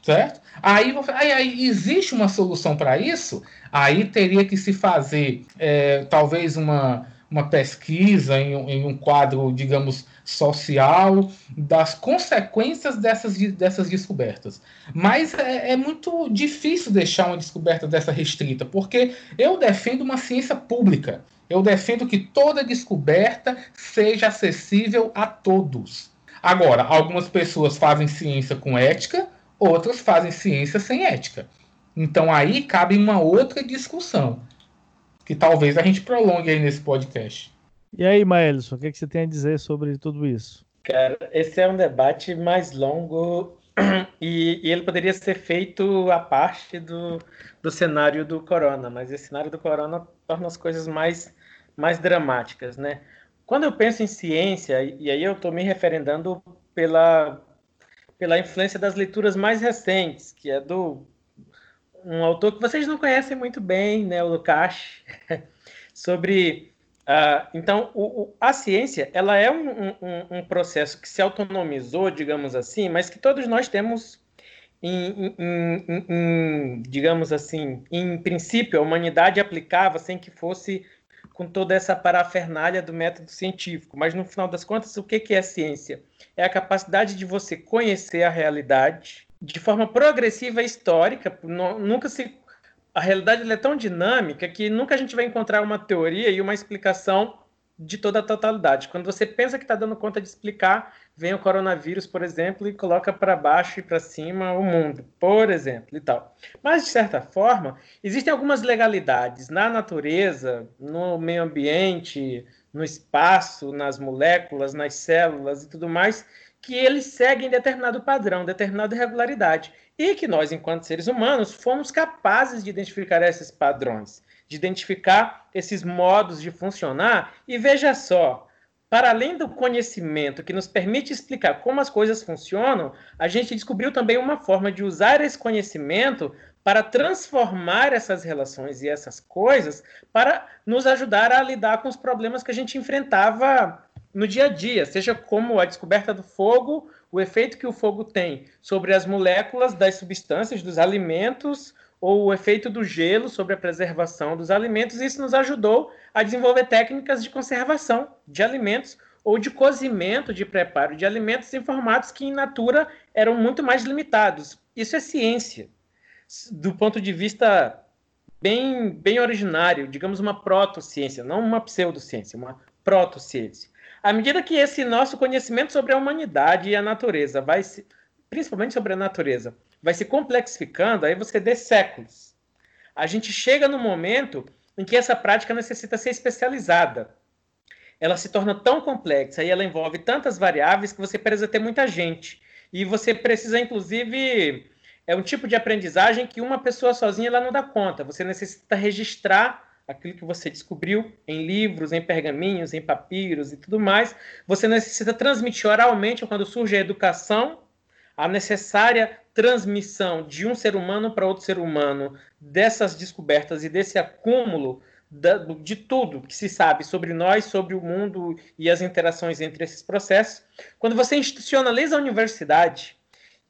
Certo? Aí, aí, aí existe uma solução para isso? Aí teria que se fazer é, talvez uma, uma pesquisa em, em, um quadro, digamos, social das consequências dessas, dessas descobertas. Mas é, é, muito difícil deixar uma descoberta dessa restrita, porque eu defendo uma ciência pública. Eu defendo que toda descoberta seja acessível a todos. Agora, algumas pessoas fazem ciência com ética, outras fazem ciência sem ética. Então aí cabe uma outra discussão, que talvez a gente prolongue aí nesse podcast. E aí, Maelson, o que, é que você tem a dizer sobre tudo isso? Cara, esse é um debate mais longo e, e, ele poderia ser feito a parte do, do cenário do corona, mas esse cenário do corona torna as coisas mais, mais dramáticas, né? Quando eu penso em ciência, e aí eu estou me referendando pela, pela influência das leituras mais recentes, que é do um autor que vocês não conhecem muito bem, né, o Lukács, sobre uh, então o, o, a ciência ela é um, um, um, processo que se autonomizou, digamos assim, mas que todos nós temos em, em, em, digamos assim, em princípio a humanidade aplicava sem que fosse com toda essa parafernália do método científico. Mas no final das contas, o que, que é ciência? É a capacidade de você conhecer a realidade de forma progressiva e histórica. Nunca se a realidade é tão dinâmica que nunca a gente vai encontrar uma teoria e uma explicação de toda a totalidade. Quando você pensa que está dando conta de explicar, vem o coronavírus, por exemplo, e coloca para baixo e para cima o mundo, por exemplo, e tal. Mas, de certa forma, existem algumas legalidades na natureza, no meio ambiente, no espaço, nas moléculas, nas células e tudo mais, que eles seguem determinado padrão, determinada regularidade. E que nós, enquanto seres humanos, fomos capazes de identificar esses padrões de identificar esses modos de funcionar. E veja só, para além do conhecimento que nos permite explicar como as coisas funcionam, a gente descobriu também uma forma de usar esse conhecimento para transformar essas relações e essas coisas para nos ajudar a lidar com os problemas que a gente enfrentava no dia a dia, seja como a descoberta do fogo, o efeito que o fogo tem sobre as moléculas das substâncias, dos alimentos, ou o efeito do gelo sobre a preservação dos alimentos. Isso nos ajudou a desenvolver técnicas de conservação de alimentos ou de cozimento, de preparo de alimentos em formatos que, em natura, eram muito mais limitados. Isso é ciência, do ponto de vista bem, bem originário, digamos uma proto-ciência, não uma pseudociência, uma proto-ciência. À medida que esse nosso conhecimento sobre a humanidade e a natureza vai se, principalmente sobre a natureza, vai se complexificando, aí você dê séculos. A gente chega no momento em que essa prática necessita ser especializada. Ela se torna tão complexa e ela envolve tantas variáveis que você precisa ter muita gente. E você precisa, inclusive, é um tipo de aprendizagem que uma pessoa sozinha ela não dá conta. Você necessita registrar aquilo que você descobriu em livros, em pergaminhos, em papiros e tudo mais. Você necessita transmitir oralmente quando surge a educação, a necessária transmissão de um ser humano para outro ser humano dessas descobertas e desse acúmulo de tudo que se sabe sobre nós, sobre o mundo e as interações entre esses processos. Quando você institucionaliza a universidade,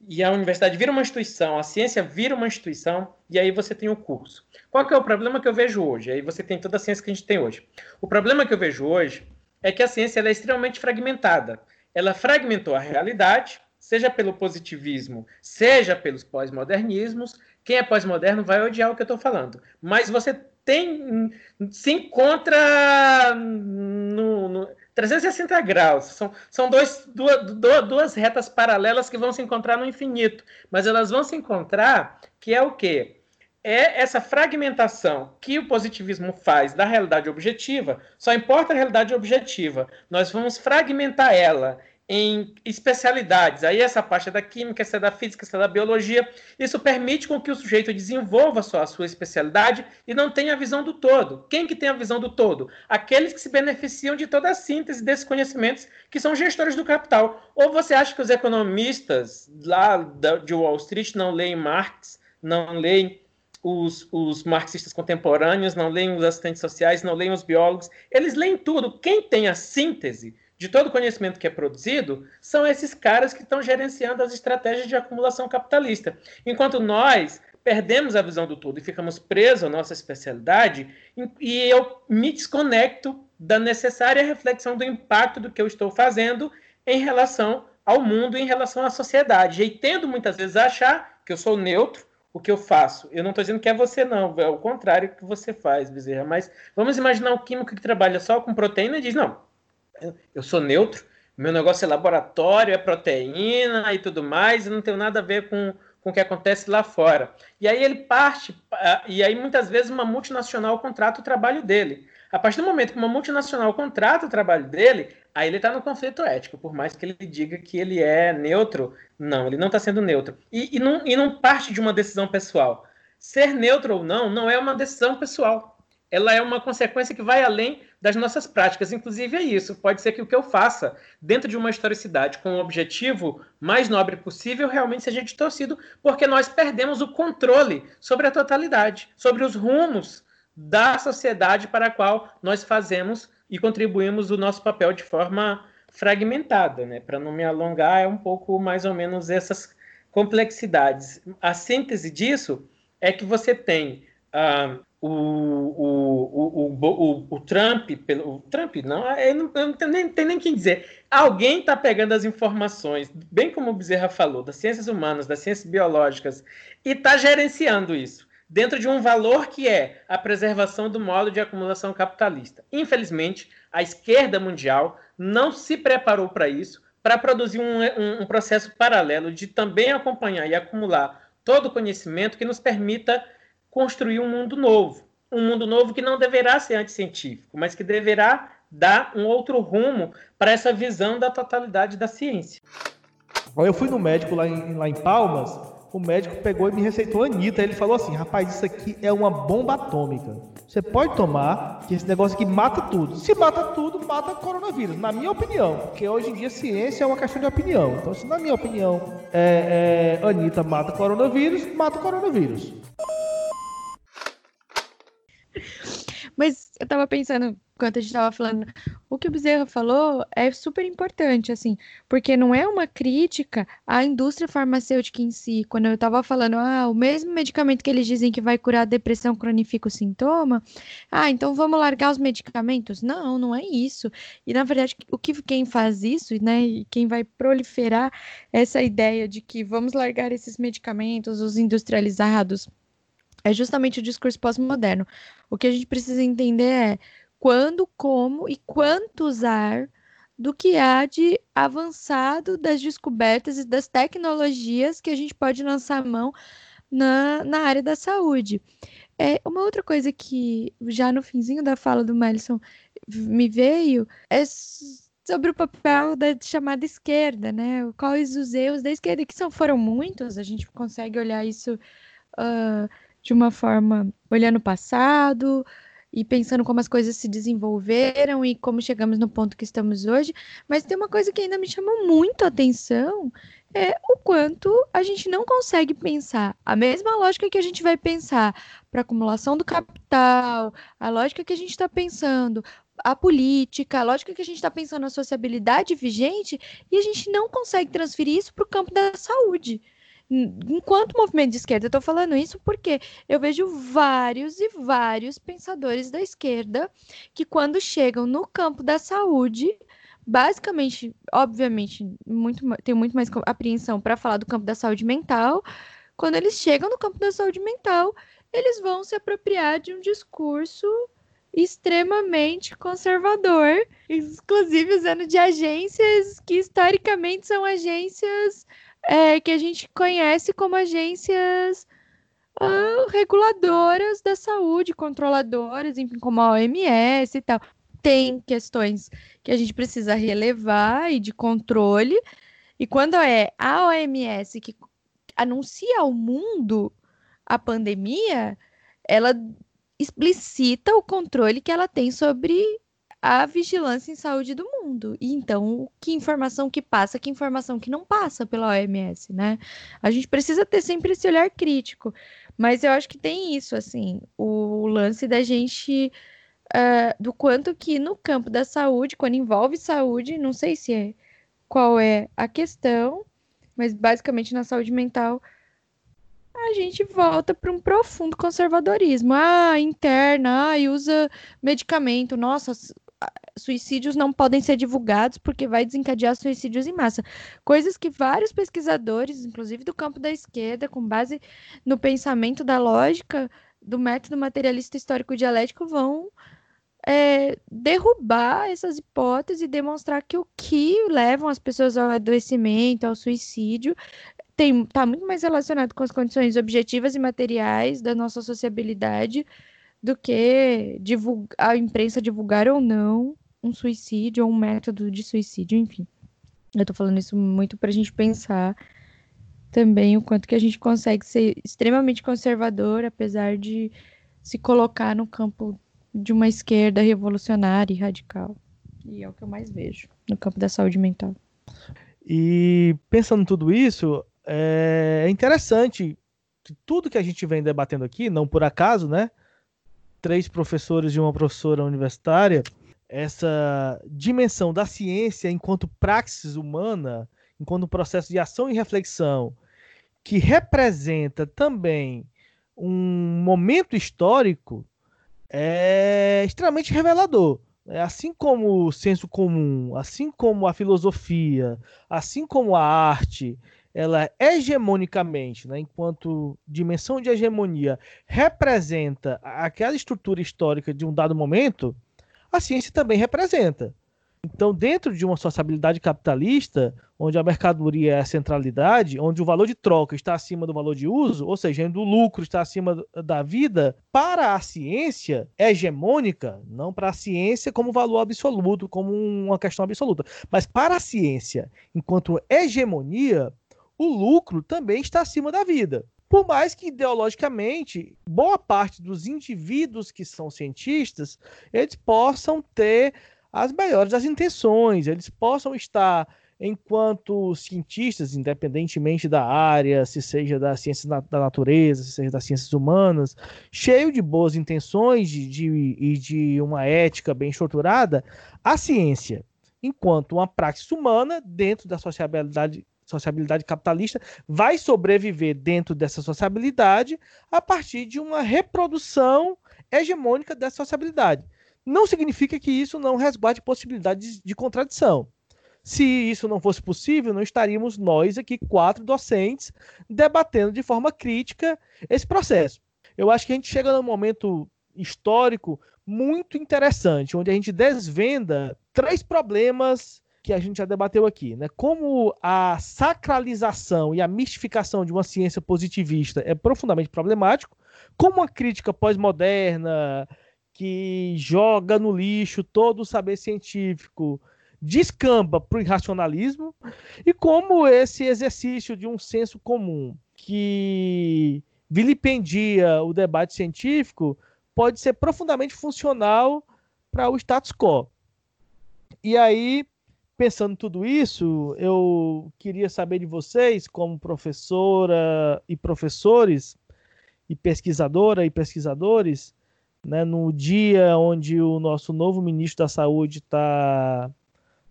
e a universidade vira uma instituição, a ciência vira uma instituição, e aí você tem o curso. Qual que é o problema que eu vejo hoje? Aí você tem toda a ciência que a gente tem hoje. O problema que eu vejo hoje é que a ciência é extremamente fragmentada. Ela fragmentou a realidade, seja pelo positivismo, seja pelos pós-modernismos. Quem é pós-moderno vai odiar o que eu estou falando. Mas você tem se encontra no, no 360 graus. São, são dois, duas, duas retas paralelas que vão se encontrar no infinito. Mas elas vão se encontrar, que é o quê? É essa fragmentação que o positivismo faz da realidade objetiva. Só importa a realidade objetiva. Nós vamos fragmentar ela em especialidades. Aí essa parte é da química, essa é da física, essa é da biologia. Isso permite com que o sujeito desenvolva só a sua especialidade e não tenha a visão do todo. Quem que tem a visão do todo? Aqueles que se beneficiam de toda a síntese desses conhecimentos, que são gestores do capital. Ou você acha que os economistas lá de Wall Street não leem Marx, não leem os, os, marxistas contemporâneos, não leem os assistentes sociais, não leem os biólogos, eles leem tudo. Quem tem a síntese de todo o conhecimento que é produzido, são esses caras que estão gerenciando as estratégias de acumulação capitalista. Enquanto nós perdemos a visão do todo e ficamos presos à nossa especialidade, e eu me desconecto da necessária reflexão do impacto do que eu estou fazendo em relação ao mundo, em relação à sociedade. E tendo muitas vezes a achar que eu sou neutro, o que eu faço. Eu não estou dizendo que é você, não, é o contrário que você faz, Bezerra. Mas vamos imaginar um químico que trabalha só com proteína e diz: não, eu sou neutro, meu negócio é laboratório, é proteína e tudo mais, e não tem nada a ver com, com o que acontece lá fora. E aí ele parte, e aí muitas vezes uma multinacional contrata o trabalho dele. A partir do momento que uma multinacional contrata o trabalho dele, aí ele está no conflito ético, por mais que ele diga que ele é neutro, não, ele não está sendo neutro. E, e, não, e não parte de uma decisão pessoal. Ser neutro ou não, não é uma decisão pessoal ela é uma consequência que vai além das nossas práticas. Inclusive é isso. Pode ser que o que eu faça dentro de uma historicidade com o objetivo mais nobre possível realmente seja distorcido, porque nós perdemos o controle sobre a totalidade, sobre os rumos da sociedade para a qual nós fazemos e contribuímos o nosso papel de forma fragmentada, né? Para não me alongar, é um pouco mais ou menos essas complexidades. A síntese disso é que você tem uh, o, o, o, o, Trump, pelo, Trump não, eu não, eu não tenho nem, tem nem quem dizer. Alguém está pegando as informações, bem como o Bezerra falou, das ciências humanas, das ciências biológicas, e está gerenciando isso dentro de um valor que é a preservação do modo de acumulação capitalista. Infelizmente, a esquerda mundial não se preparou para isso, para produzir um, um, um processo paralelo de também acompanhar e acumular todo o conhecimento que nos permita construir um mundo novo. Um mundo novo que não deverá ser anticientífico, mas que deverá dar um outro rumo para essa visão da totalidade da ciência. Eu fui no médico lá em, lá em Palmas, o médico pegou e me receitou Anitta. Ele falou assim: rapaz, isso aqui é uma bomba atômica. Você pode tomar, que esse negócio aqui mata tudo. Se mata tudo, mata coronavírus, na minha opinião. Porque hoje em dia ciência é uma questão de opinião. Então, se na minha opinião é, é, Anitta mata coronavírus, mata coronavírus. Mas eu tava pensando, enquanto a gente tava falando, o que o Bezerra falou é super importante, assim, porque não é uma crítica à indústria farmacêutica em si. Quando eu tava falando, ah, o mesmo medicamento que eles dizem que vai curar a depressão cronifica o sintoma, ah, então vamos largar os medicamentos? Não, não é isso. E na verdade, o que quem faz isso, né, e quem vai proliferar essa ideia de que vamos largar esses medicamentos, os industrializados, é justamente o discurso pós-moderno. O que a gente precisa entender é quando, como e quanto usar do que há de avançado das descobertas e das tecnologias que a gente pode lançar mão na, na área da saúde. É, uma outra coisa que já no finzinho da fala do Melson me veio é sobre o papel da chamada esquerda, né? Quais os erros da esquerda, que são, foram muitos, a gente consegue olhar isso uh, de uma forma olhando o passado e pensando como as coisas se desenvolveram e como chegamos no ponto que estamos hoje. Mas tem uma coisa que ainda me chamou muito a atenção, é o quanto a gente não consegue pensar a mesma lógica que a gente vai pensar para acumulação do capital, a lógica que a gente está pensando, a política, a lógica que a gente está pensando na sociabilidade vigente, e a gente não consegue transferir isso para o campo da saúde. Enquanto movimento de esquerda, eu estou falando isso porque eu vejo vários e vários pensadores da esquerda que, quando chegam no campo da saúde, basicamente, obviamente, muito, tem muito mais apreensão para falar do campo da saúde mental. Quando eles chegam no campo da saúde mental, eles vão se apropriar de um discurso extremamente conservador, inclusive usando de agências que historicamente são agências é, que a gente conhece como agências uh, reguladoras da saúde, controladoras, enfim, como a OMS e tal. Tem questões que a gente precisa relevar e de controle. E quando é a OMS que anuncia ao mundo a pandemia, ela explicita o controle que ela tem sobre a vigilância em saúde do mundo. E então, que informação que passa, que informação que não passa pela OMS, né? A gente precisa ter sempre esse olhar crítico. Mas eu acho que tem isso, assim, o lance da gente. Uh, do quanto que no campo da saúde, quando envolve saúde, não sei se é qual é a questão, mas basicamente na saúde mental, a gente volta para um profundo conservadorismo. Ah, interna, ah, usa medicamento. Nossa, suicídios não podem ser divulgados porque vai desencadear suicídios em massa. Coisas que vários pesquisadores, inclusive do campo da esquerda, com base no pensamento da lógica do método materialista histórico dialético, vão é, derrubar essas hipóteses e demonstrar que o que levam as pessoas ao adoecimento, ao suicídio, está muito mais relacionado com as condições objetivas e materiais da nossa sociabilidade do que a imprensa divulgar ou não um suicídio ou um método de suicídio, enfim. Eu tô falando isso muito para a gente pensar também o quanto que a gente consegue ser extremamente conservador, apesar de se colocar no campo de uma esquerda revolucionária e radical. E é o que eu mais vejo no campo da saúde mental. E pensando tudo isso, é interessante que tudo que a gente vem debatendo aqui, não por acaso, né? Três professores e uma professora universitária, essa dimensão da ciência enquanto praxis humana, enquanto processo de ação e reflexão, que representa também um momento histórico, é extremamente revelador. É, assim como o senso comum, assim como a filosofia, assim como a arte, ela hegemonicamente, né, enquanto dimensão de hegemonia, representa aquela estrutura histórica de um dado momento, a ciência também representa. Então, dentro de uma sociabilidade capitalista, onde a mercadoria é a centralidade, onde o valor de troca está acima do valor de uso, ou seja, onde o lucro está acima da vida, para a ciência hegemônica, não para a ciência como valor absoluto, como uma questão absoluta, mas para a ciência, enquanto hegemonia, o lucro também está acima da vida. Por mais que ideologicamente boa parte dos indivíduos que são cientistas, eles possam ter as melhores das intenções, eles possam estar enquanto cientistas, independentemente da área, se seja da ciência da natureza, se seja das ciências humanas, cheio de boas intenções e de, de, de uma ética bem estruturada, a ciência, enquanto uma prática humana dentro da sociabilidade sociabilidade capitalista vai sobreviver dentro dessa sociabilidade a partir de uma reprodução hegemônica dessa sociabilidade. Não significa que isso não resguarde possibilidades de contradição. Se isso não fosse possível, não estaríamos nós aqui, quatro docentes, debatendo de forma crítica esse processo. Eu acho que a gente chega num momento histórico muito interessante, onde a gente desvenda três problemas que a gente já debateu aqui, né? Como a sacralização e a mistificação de uma ciência positivista é profundamente problemático, como a crítica pós-moderna que joga no lixo todo o saber científico descamba para o irracionalismo e como esse exercício de um senso comum que vilipendia o debate científico pode ser profundamente funcional para o status quo. E aí pensando tudo isso, eu queria saber de vocês, como professora e professores, e pesquisadora e pesquisadores, né, no dia onde o nosso novo ministro da Saúde está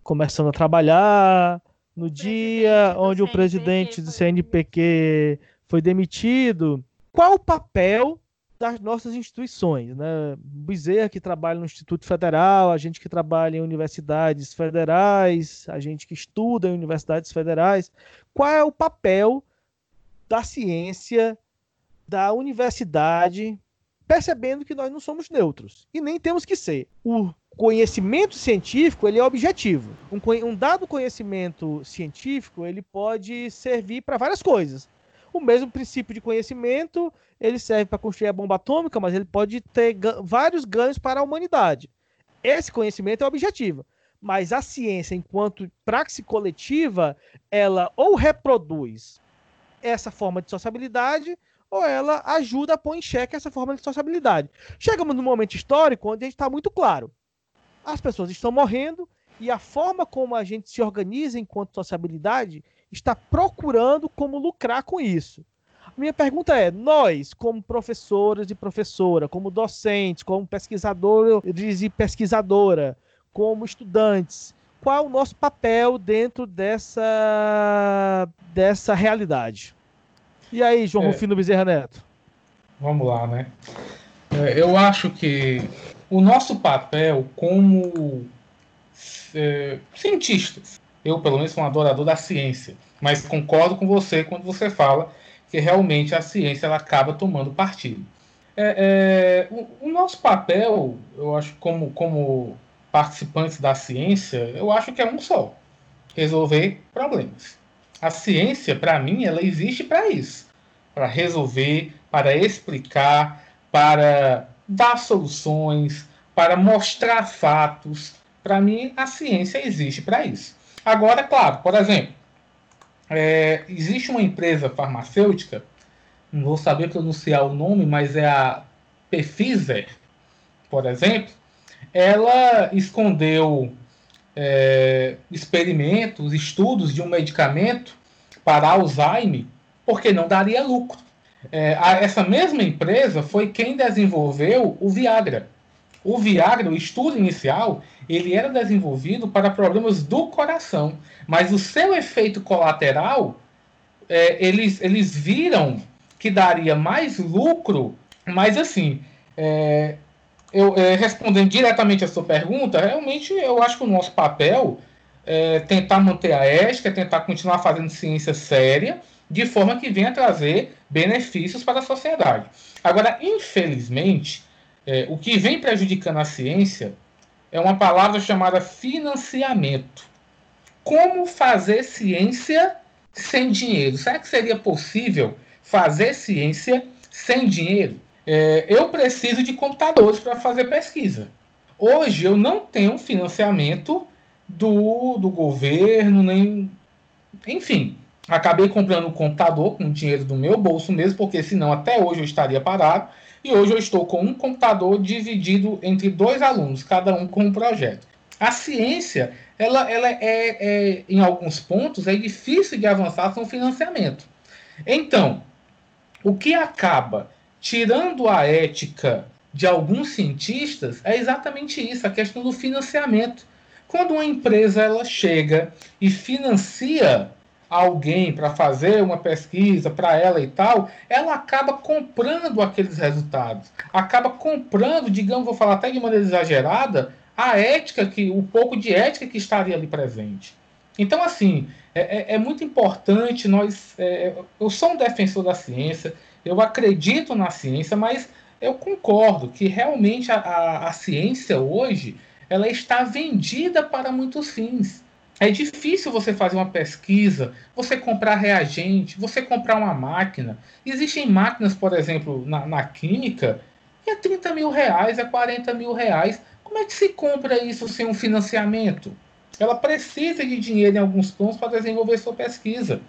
começando a trabalhar, no dia onde o presidente do CNPq foi demitido, qual o papel das nossas instituições, né? Bezerra que trabalha no Instituto Federal, a gente que trabalha em universidades federais, a gente que estuda em universidades federais, qual é o papel da ciência, da universidade, percebendo que nós não somos neutros e nem temos que ser. O conhecimento científico ele é objetivo. Um, um dado conhecimento científico ele pode servir para várias coisas. O mesmo princípio de conhecimento ele serve para construir a bomba atômica, mas ele pode ter vários ganhos para a humanidade. Esse conhecimento é objetivo. Mas a ciência, enquanto praxe coletiva, ela ou reproduz essa forma de sociabilidade, ou ela ajuda a pôr em xeque essa forma de sociabilidade. Chegamos num momento histórico onde a gente está muito claro. As pessoas estão morrendo e a forma como a gente se organiza enquanto sociabilidade está procurando como lucrar com isso. Minha pergunta é: nós, como professoras e professora, como docentes, como pesquisadores e pesquisadora, como estudantes, qual é o nosso papel dentro dessa, dessa realidade? E aí, João é, Rufino Bezerra Neto? Vamos lá, né? É, eu acho que o nosso papel como é, cientistas, eu pelo menos sou um adorador da ciência, mas concordo com você quando você fala que realmente a ciência ela acaba tomando partido. É, é, o, o, nosso papel, eu acho, como, como participantes da ciência, eu acho que é um só: resolver problemas. A ciência, para mim, ela existe para isso, para resolver, para explicar, para dar soluções, para mostrar fatos. Para mim, a ciência existe para isso. Agora, claro, por exemplo, é, existe uma empresa farmacêutica, não vou saber pronunciar o nome, mas é a Pfizer, por exemplo. Ela escondeu é, experimentos, estudos de um medicamento para Alzheimer, porque não daria lucro. É, a, essa mesma empresa foi quem desenvolveu o Viagra. O Viagra, o estudo inicial, ele era desenvolvido para problemas do coração, mas o seu efeito colateral, é, eles, eles viram que daria mais lucro, mas assim, é, eu, é, respondendo diretamente a sua pergunta, realmente eu acho que o nosso papel é tentar manter a ética, tentar continuar fazendo ciência séria, de forma que venha trazer benefícios para a sociedade. Agora, infelizmente, é, o que vem prejudicando a ciência é uma palavra chamada financiamento. Como fazer ciência sem dinheiro? Será que seria possível fazer ciência sem dinheiro? É, eu preciso de computadores para fazer pesquisa. Hoje eu não tenho financiamento do, do governo, nem. Enfim, acabei comprando um computador com dinheiro do meu bolso mesmo, porque senão até hoje eu estaria parado. E hoje eu estou com um computador dividido entre dois alunos, cada um com um projeto. A ciência, ela, ela é, é em alguns pontos, é difícil de avançar com financiamento. Então, o que acaba tirando a ética de alguns cientistas é exatamente isso, a questão do financiamento. Quando uma empresa ela chega e financia alguém para fazer uma pesquisa para ela e tal, ela acaba comprando aqueles resultados, acaba comprando, digamos, vou falar até de maneira exagerada, a ética que o pouco de ética que estaria ali presente. Então, assim, é, é, é muito importante nós. É, eu sou um defensor da ciência, eu acredito na ciência, mas eu concordo que realmente a, a, a ciência hoje ela está vendida para muitos fins. É difícil você fazer uma pesquisa, você comprar reagente, você comprar uma máquina. Existem máquinas, por exemplo, na, na química, que é 30 mil reais, é 40 mil reais. Como é que se compra isso sem um financiamento? Ela precisa de dinheiro em alguns pontos para desenvolver sua pesquisa.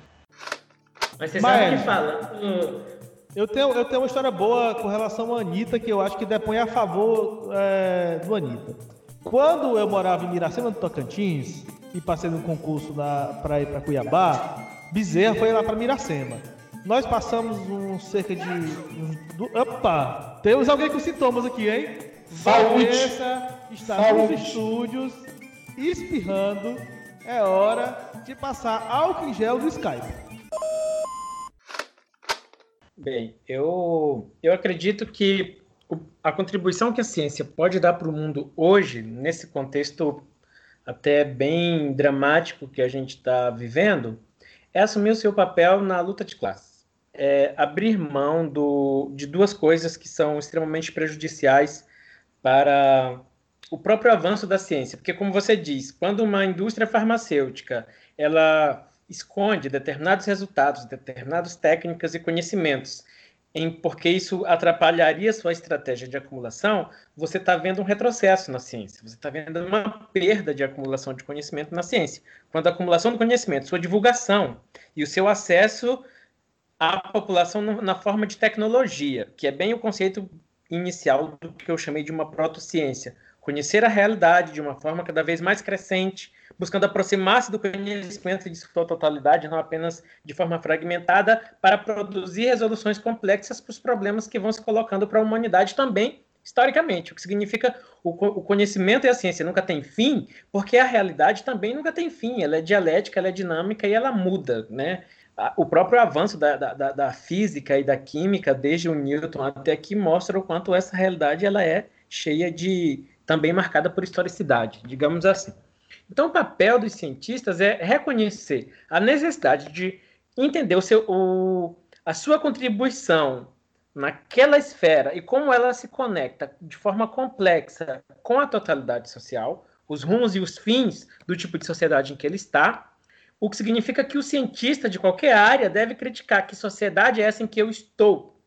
Mas você Mas, sabe que falando. Eu tenho, eu tenho uma história boa com relação à Anitta que eu acho que depõe a favor é, do Anitta. Quando eu morava em Miracema do Tocantins, e passei num concurso para ir para Cuiabá, Bezerra foi lá para Miracema. Nós passamos um cerca de. Um, opa! Temos alguém com sintomas aqui, hein? Saúde! Vanessa está Saúde. nos estúdios espirrando. É hora de passar álcool em gel no Skype. Bem, eu, eu acredito que a contribuição que a ciência pode dar para o mundo hoje, nesse contexto até bem dramático que a gente está vivendo, é assumir o seu papel na luta de classes. É abrir mão do, de duas coisas que são extremamente prejudiciais para o próprio avanço da ciência. Porque, como você diz, quando uma indústria farmacêutica ela esconde determinados resultados, determinadas técnicas e conhecimentos, em porque isso atrapalharia sua estratégia de acumulação, você está vendo um retrocesso na ciência, você está vendo uma perda de acumulação de conhecimento na ciência. Quando a acumulação do conhecimento, sua divulgação e o seu acesso à população na forma de tecnologia, que é bem o conceito inicial do que eu chamei de uma protociência, conhecer a realidade de uma forma cada vez mais crescente, buscando aproximar-se do conhecimento de sua totalidade, não apenas de forma fragmentada, para produzir resoluções complexas para os problemas que vão se colocando para a humanidade também, historicamente, o que significa o, o conhecimento e a ciência nunca tem fim, porque a realidade também nunca tem fim, ela é dialética, ela é dinâmica e ela muda, né? O próprio avanço da, da- da física e da química, desde o Newton até aqui, mostra o quanto essa realidade ela é cheia de também marcada por historicidade, digamos assim. Então, o papel dos cientistas é reconhecer a necessidade de entender o seu, o, a sua contribuição naquela esfera e como ela se conecta de forma complexa com a totalidade social, os rumos e os fins do tipo de sociedade em que ele está, o que significa que o cientista de qualquer área deve criticar que sociedade é essa em que eu estou.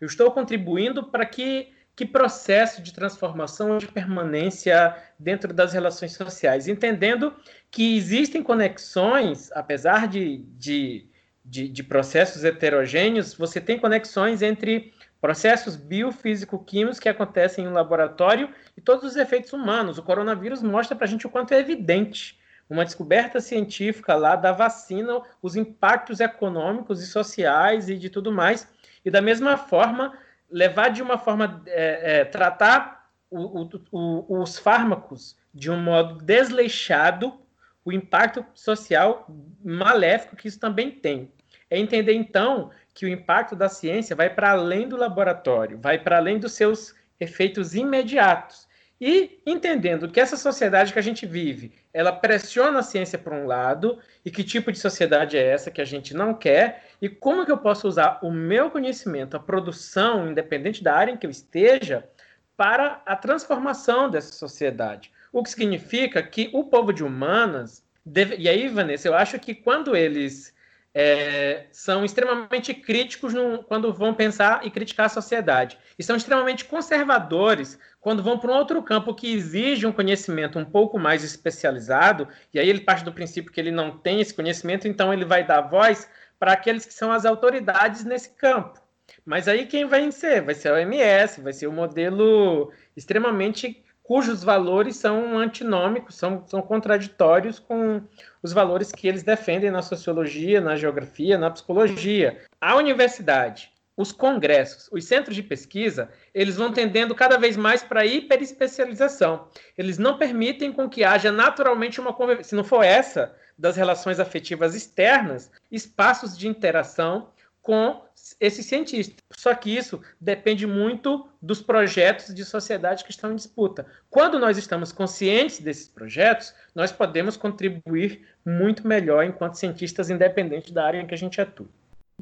Eu estou contribuindo para que que processo de transformação de permanência dentro das relações sociais, entendendo que existem conexões, apesar de, de, de, de processos heterogêneos, você tem conexões entre processos biofísico-químicos que acontecem em um laboratório e todos os efeitos humanos. O coronavírus mostra para a gente o quanto é evidente uma descoberta científica lá da vacina, os impactos econômicos e sociais e de tudo mais. E da mesma forma, levar de uma forma, é, é, tratar o, o, os fármacos de um modo desleixado, o impacto social maléfico que isso também tem. É entender, então, que o impacto da ciência vai para além do laboratório, vai para além dos seus efeitos imediatos. E entendendo que essa sociedade que a gente vive, ela pressiona a ciência para um lado, e que tipo de sociedade é essa que a gente não quer, e como que eu posso usar o meu conhecimento, a produção, independente da área em que eu esteja, para a transformação dessa sociedade. O que significa que o povo de humanas, deve... e aí, Vanessa, eu acho que quando eles é, são extremamente críticos no, quando vão pensar e criticar a sociedade. E são extremamente conservadores quando vão para um outro campo que exige um conhecimento um pouco mais especializado, e aí ele parte do princípio que ele não tem esse conhecimento, então ele vai dar voz para aqueles que são as autoridades nesse campo. Mas aí quem vai ser? Vai ser a OMS, vai ser o modelo extremamente cujos valores são antinômicos, são, são contraditórios com os valores que eles defendem na sociologia, na geografia, na psicologia. A universidade, os congressos, os centros de pesquisa, eles vão tendendo cada vez mais para hiperespecialização. Eles não permitem com que haja naturalmente uma convivência. Se não for essa das relações afetivas externas, espaços de interação com esses cientistas. Só que isso depende muito dos projetos de sociedade que estão em disputa. Quando nós estamos conscientes desses projetos, nós podemos contribuir muito melhor enquanto cientistas independentes da área em que a gente atua.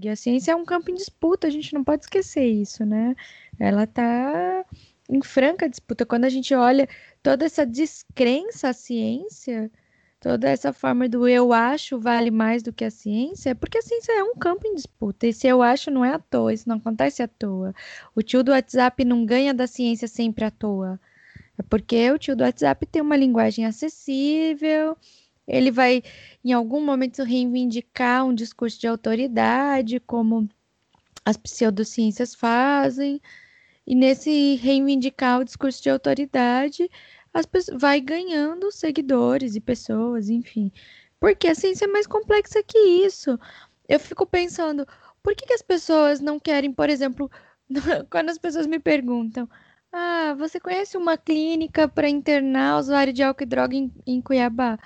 E a ciência é um campo em disputa, a gente não pode esquecer isso, né? Ela está em franca disputa. Quando a gente olha toda essa descrença à ciência, toda essa forma do eu acho vale mais do que a ciência, porque a ciência é um campo em disputa. Esse eu acho não é à toa, isso não acontece à toa. O tio do WhatsApp não ganha da ciência sempre à toa. É porque o tio do WhatsApp tem uma linguagem acessível, ele vai, em algum momento, reivindicar um discurso de autoridade, como as pseudociências fazem. E nesse reivindicar o discurso de autoridade, as pessoas, vai ganhando seguidores e pessoas, enfim. Porque a ciência é mais complexa que isso. Eu fico pensando, por que, que as pessoas não querem, por exemplo, quando as pessoas me perguntam, ah, você conhece uma clínica para internar usuário de álcool e droga em, em Cuiabá?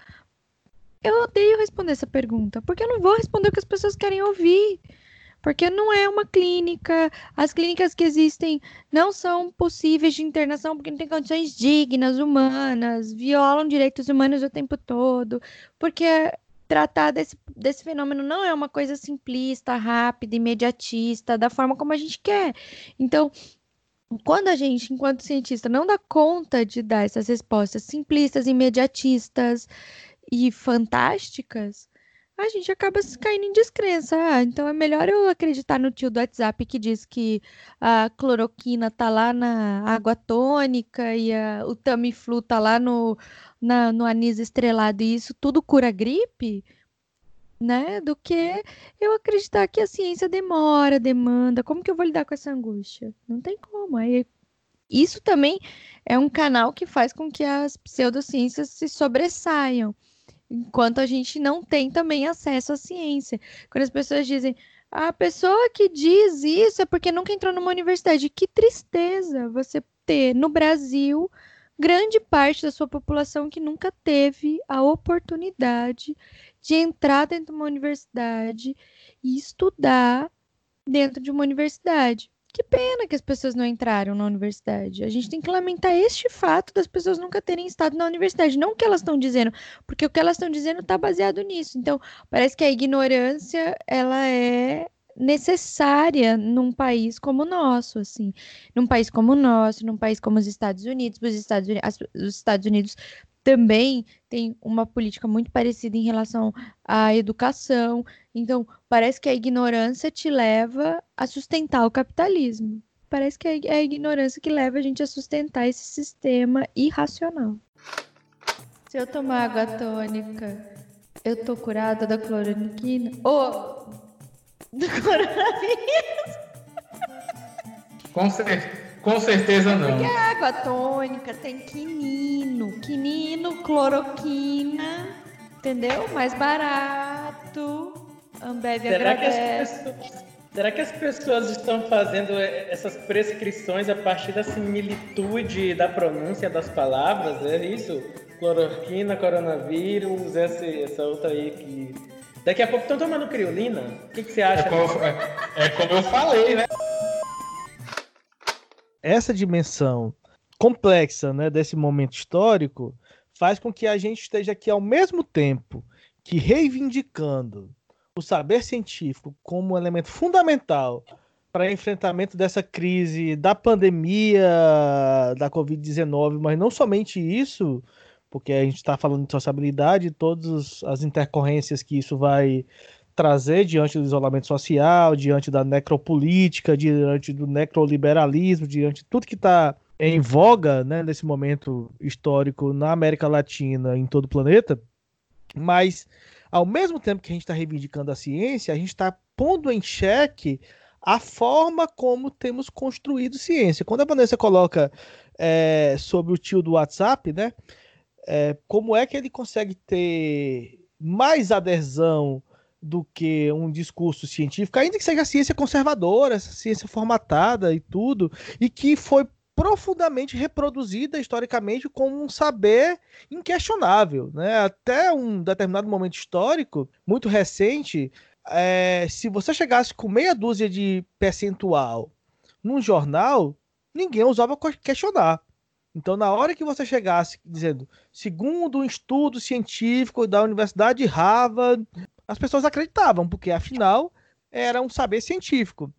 Eu odeio responder essa pergunta, porque eu não vou responder o que as pessoas querem ouvir. Porque não é uma clínica. As clínicas que existem não são possíveis de internação porque não tem condições dignas, humanas, violam direitos humanos o tempo todo. Porque tratar desse, desse fenômeno não é uma coisa simplista, rápida, imediatista, da forma como a gente quer. Então, quando a gente, enquanto cientista, não dá conta de dar essas respostas simplistas, imediatistas e fantásticas, a gente acaba caindo em descrença. Ah, então é melhor eu acreditar no tio do WhatsApp que diz que a cloroquina tá lá na água tônica e a, o Tamiflu tá lá no, na, no anis estrelado e isso tudo cura gripe, né? Do que eu acreditar que a ciência demora, demanda. Como que eu vou lidar com essa angústia? Não tem como. Aí, isso também é um canal que faz com que as pseudociências se sobressaiam enquanto a gente não tem também acesso à ciência. Quando as pessoas dizem, a pessoa que diz isso é porque nunca entrou numa universidade. Que tristeza você ter no Brasil grande parte da sua população que nunca teve a oportunidade de entrar dentro de uma universidade e estudar dentro de uma universidade. Que pena que as pessoas não entraram na universidade. A gente tem que lamentar este fato das pessoas nunca terem estado na universidade, não o que elas estão dizendo, porque o que elas estão dizendo está baseado nisso. Então, parece que a ignorância ela é necessária num país como o nosso, assim, num país como o nosso, num país como os Estados Unidos, os Estados Unidos, os Estados Unidos também tem uma política muito parecida em relação à educação. Então, parece que a ignorância te leva a sustentar o capitalismo. Parece que é a ignorância que leva a gente a sustentar esse sistema irracional. Se eu tomar água tônica, eu tô curada da cloroquina? Ou do coronavírus? Com certeza. Com certeza não. Porque a água tônica tem quinino, quinino, cloroquina, entendeu? Mais barato. Ambev será agradece. Que as pessoas, será que as pessoas estão fazendo essas prescrições a partir da similitude da pronúncia das palavras? É isso? Cloroquina, coronavírus, essa, essa outra aí que. Daqui a pouco estão tomando criolina? O que, que você acha? É como, é, é como eu falei, né? Essa dimensão complexa né, desse momento histórico faz com que a gente esteja aqui ao mesmo tempo que reivindicando o saber científico como um elemento fundamental para enfrentamento dessa crise da pandemia da Covid-19, mas não somente isso, porque a gente está falando de sociabilidade todas as intercorrências que isso vai trazer diante do isolamento social, diante da necropolítica, diante do necroliberalismo, diante de tudo que está em voga né, nesse momento histórico na América Latina, em todo o planeta. Mas, ao mesmo tempo que a gente está reivindicando a ciência, a gente está pondo em xeque a forma como temos construído ciência. Quando a Vanessa coloca é, sobre o tio do WhatsApp, né, é, como é que ele consegue ter mais adesão do que um discurso científico, ainda que seja ciência conservadora, ciência formatada e tudo, e que foi profundamente reproduzida historicamente como um saber inquestionável. Né? Até um determinado momento histórico, muito recente, é, se você chegasse com meia dúzia de percentual num jornal, ninguém ousava questionar. Então, na hora que você chegasse dizendo, segundo um estudo científico da Universidade de Harvard, as pessoas acreditavam, porque afinal era um saber científico.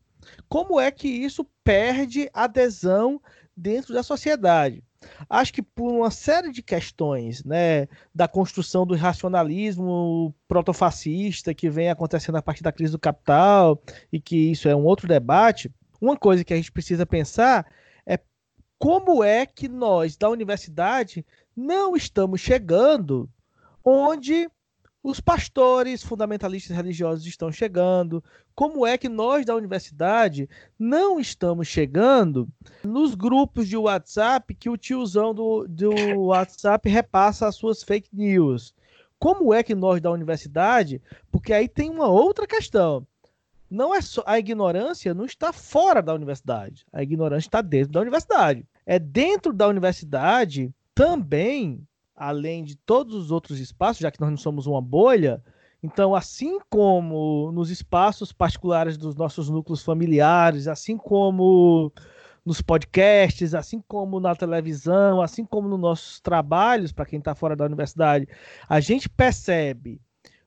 Como é que isso perde adesão dentro da sociedade? Acho que por uma série de questões, né, da construção do racionalismo protofascista que vem acontecendo a partir da crise do capital e que isso é um outro debate, uma coisa que a gente precisa pensar é como é que nós da universidade não estamos chegando onde os pastores fundamentalistas religiosos estão chegando. Como é que nós da universidade não estamos chegando nos grupos de WhatsApp que o tiozão do, do WhatsApp repassa as suas fake news? Como é que nós da universidade? Porque aí tem uma outra questão. Não é só a ignorância não está fora da universidade. A ignorância está dentro da universidade. É dentro da universidade também além de todos os outros espaços, já que nós não somos uma bolha, então, assim como nos espaços particulares dos nossos núcleos familiares, assim como nos podcasts, assim como na televisão, assim como nos nossos trabalhos, para quem está fora da universidade, a gente percebe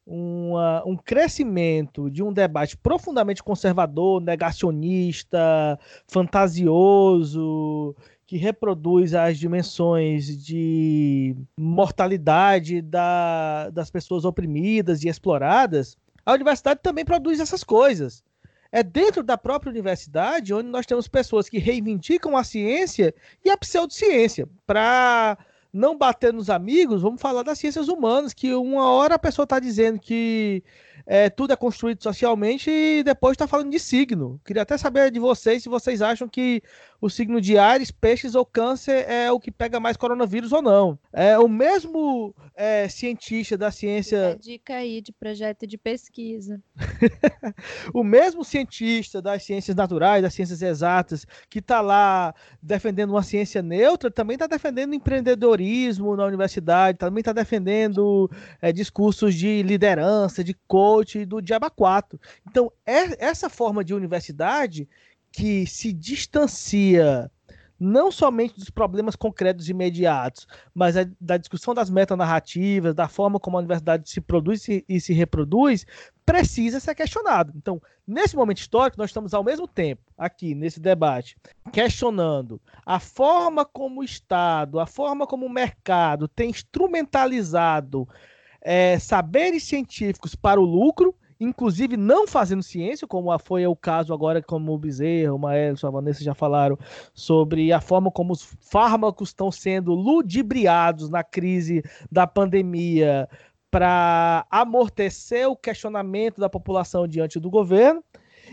uma, um crescimento de um debate profundamente conservador, negacionista, fantasioso, que reproduz as dimensões de mortalidade da, das pessoas oprimidas e exploradas, a universidade também produz essas coisas. É dentro da própria universidade onde nós temos pessoas que reivindicam a ciência e a pseudociência. Para não bater nos amigos, vamos falar das ciências humanas, que uma hora a pessoa está dizendo que é, tudo é construído socialmente e depois está falando de signo. Queria até saber de vocês se vocês acham que o signo de Ares, Peixes ou Câncer é o que pega mais coronavírus ou não. É o mesmo é, cientista da ciência. dica aí de projeto de pesquisa. o mesmo cientista das ciências naturais, das ciências exatas, que está lá defendendo uma ciência neutra, também está defendendo empreendedorismo na universidade, também está defendendo é, discursos de liderança, de coach do Diaba 4. Então, é, essa forma de universidade que se distancia não somente dos problemas concretos e imediatos, mas da discussão das metanarrativas, da forma como a universidade se produz e se reproduz, precisa ser questionado. Então, nesse momento histórico, nós estamos ao mesmo tempo, aqui, nesse debate, questionando a forma como o Estado, a forma como o mercado tem instrumentalizado é, saberes científicos para o lucro inclusive não fazendo ciência, como foi o caso agora, como o Bezerra, o Maelson, a Vanessa já falaram sobre a forma como os fármacos estão sendo ludibriados na crise da pandemia para amortecer o questionamento da população diante do governo,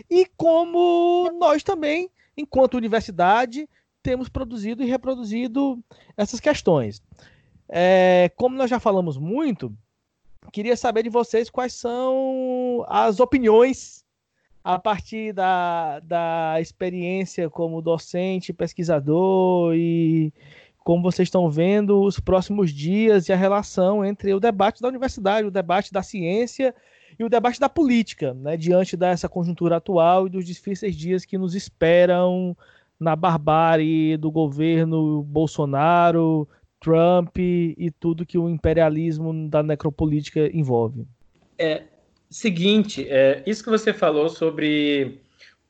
e como nós também, enquanto universidade, temos produzido e reproduzido essas questões. É, como nós já falamos muito, queria saber de vocês quais são as opiniões a partir da, da experiência como docente, pesquisador e como vocês estão vendo os próximos dias e a relação entre o debate da universidade, o debate da ciência e o debate da política, né, diante dessa conjuntura atual e dos difíceis dias que nos esperam na barbárie do governo Bolsonaro, Trump e tudo que o imperialismo da necropolítica envolve. É seguinte, é, isso que você falou sobre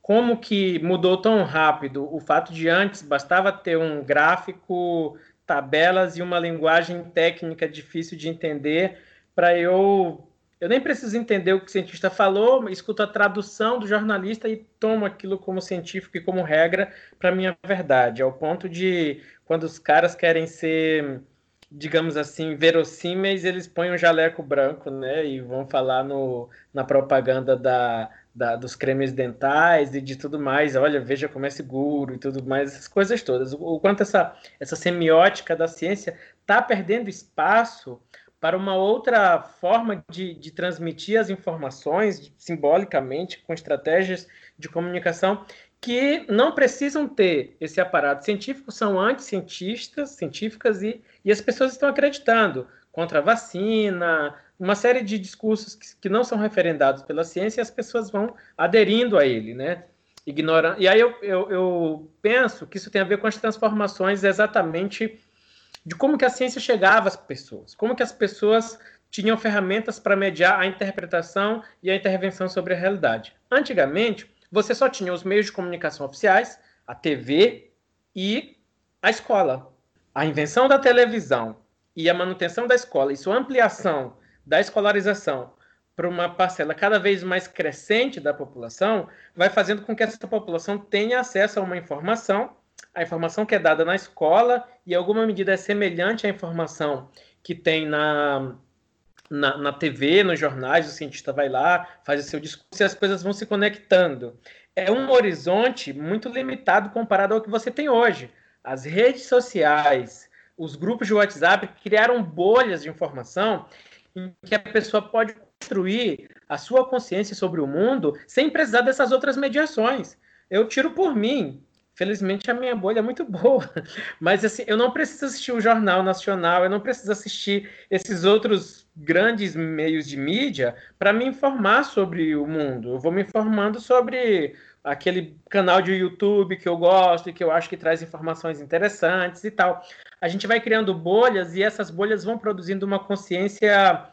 como que mudou tão rápido o fato de antes bastava ter um gráfico, tabelas e uma linguagem técnica difícil de entender para eu eu nem preciso entender o que o cientista falou, escuto a tradução do jornalista e tomo aquilo como científico e como regra para minha verdade, ao ponto de quando os caras querem ser, digamos assim, verossímeis, eles põem um jaleco branco, né? E vão falar no, na propaganda da, da, dos cremes dentais e de tudo mais. Olha, veja como é seguro e tudo mais, essas coisas todas. O, o quanto essa, essa semiótica da ciência está perdendo espaço para uma outra forma de, de transmitir as informações simbolicamente, com estratégias de comunicação que não precisam ter esse aparato científico, são anticientistas, científicas, e, e as pessoas estão acreditando contra a vacina, uma série de discursos que, que não são referendados pela ciência e as pessoas vão aderindo a ele, né? Ignorando. E aí eu, eu, eu penso que isso tem a ver com as transformações exatamente de como que a ciência chegava às pessoas, como que as pessoas tinham ferramentas para mediar a interpretação e a intervenção sobre a realidade. Antigamente, você só tinha os meios de comunicação oficiais, a TV e a escola. A invenção da televisão e a manutenção da escola e sua ampliação da escolarização para uma parcela cada vez mais crescente da população vai fazendo com que essa população tenha acesso a uma informação, a informação que é dada na escola e alguma medida é semelhante à informação que tem na na, na TV, nos jornais, o cientista vai lá, faz o seu discurso e as coisas vão se conectando. É um horizonte muito limitado comparado ao que você tem hoje. As redes sociais, os grupos de WhatsApp criaram bolhas de informação em que a pessoa pode construir a sua consciência sobre o mundo sem precisar dessas outras mediações. Eu tiro por mim. Felizmente a minha bolha é muito boa, mas assim, eu não preciso assistir o Jornal Nacional, eu não preciso assistir esses outros grandes meios de mídia para me informar sobre o mundo. Eu vou me informando sobre aquele canal de YouTube que eu gosto e que eu acho que traz informações interessantes e tal. A gente vai criando bolhas e essas bolhas vão produzindo uma consciência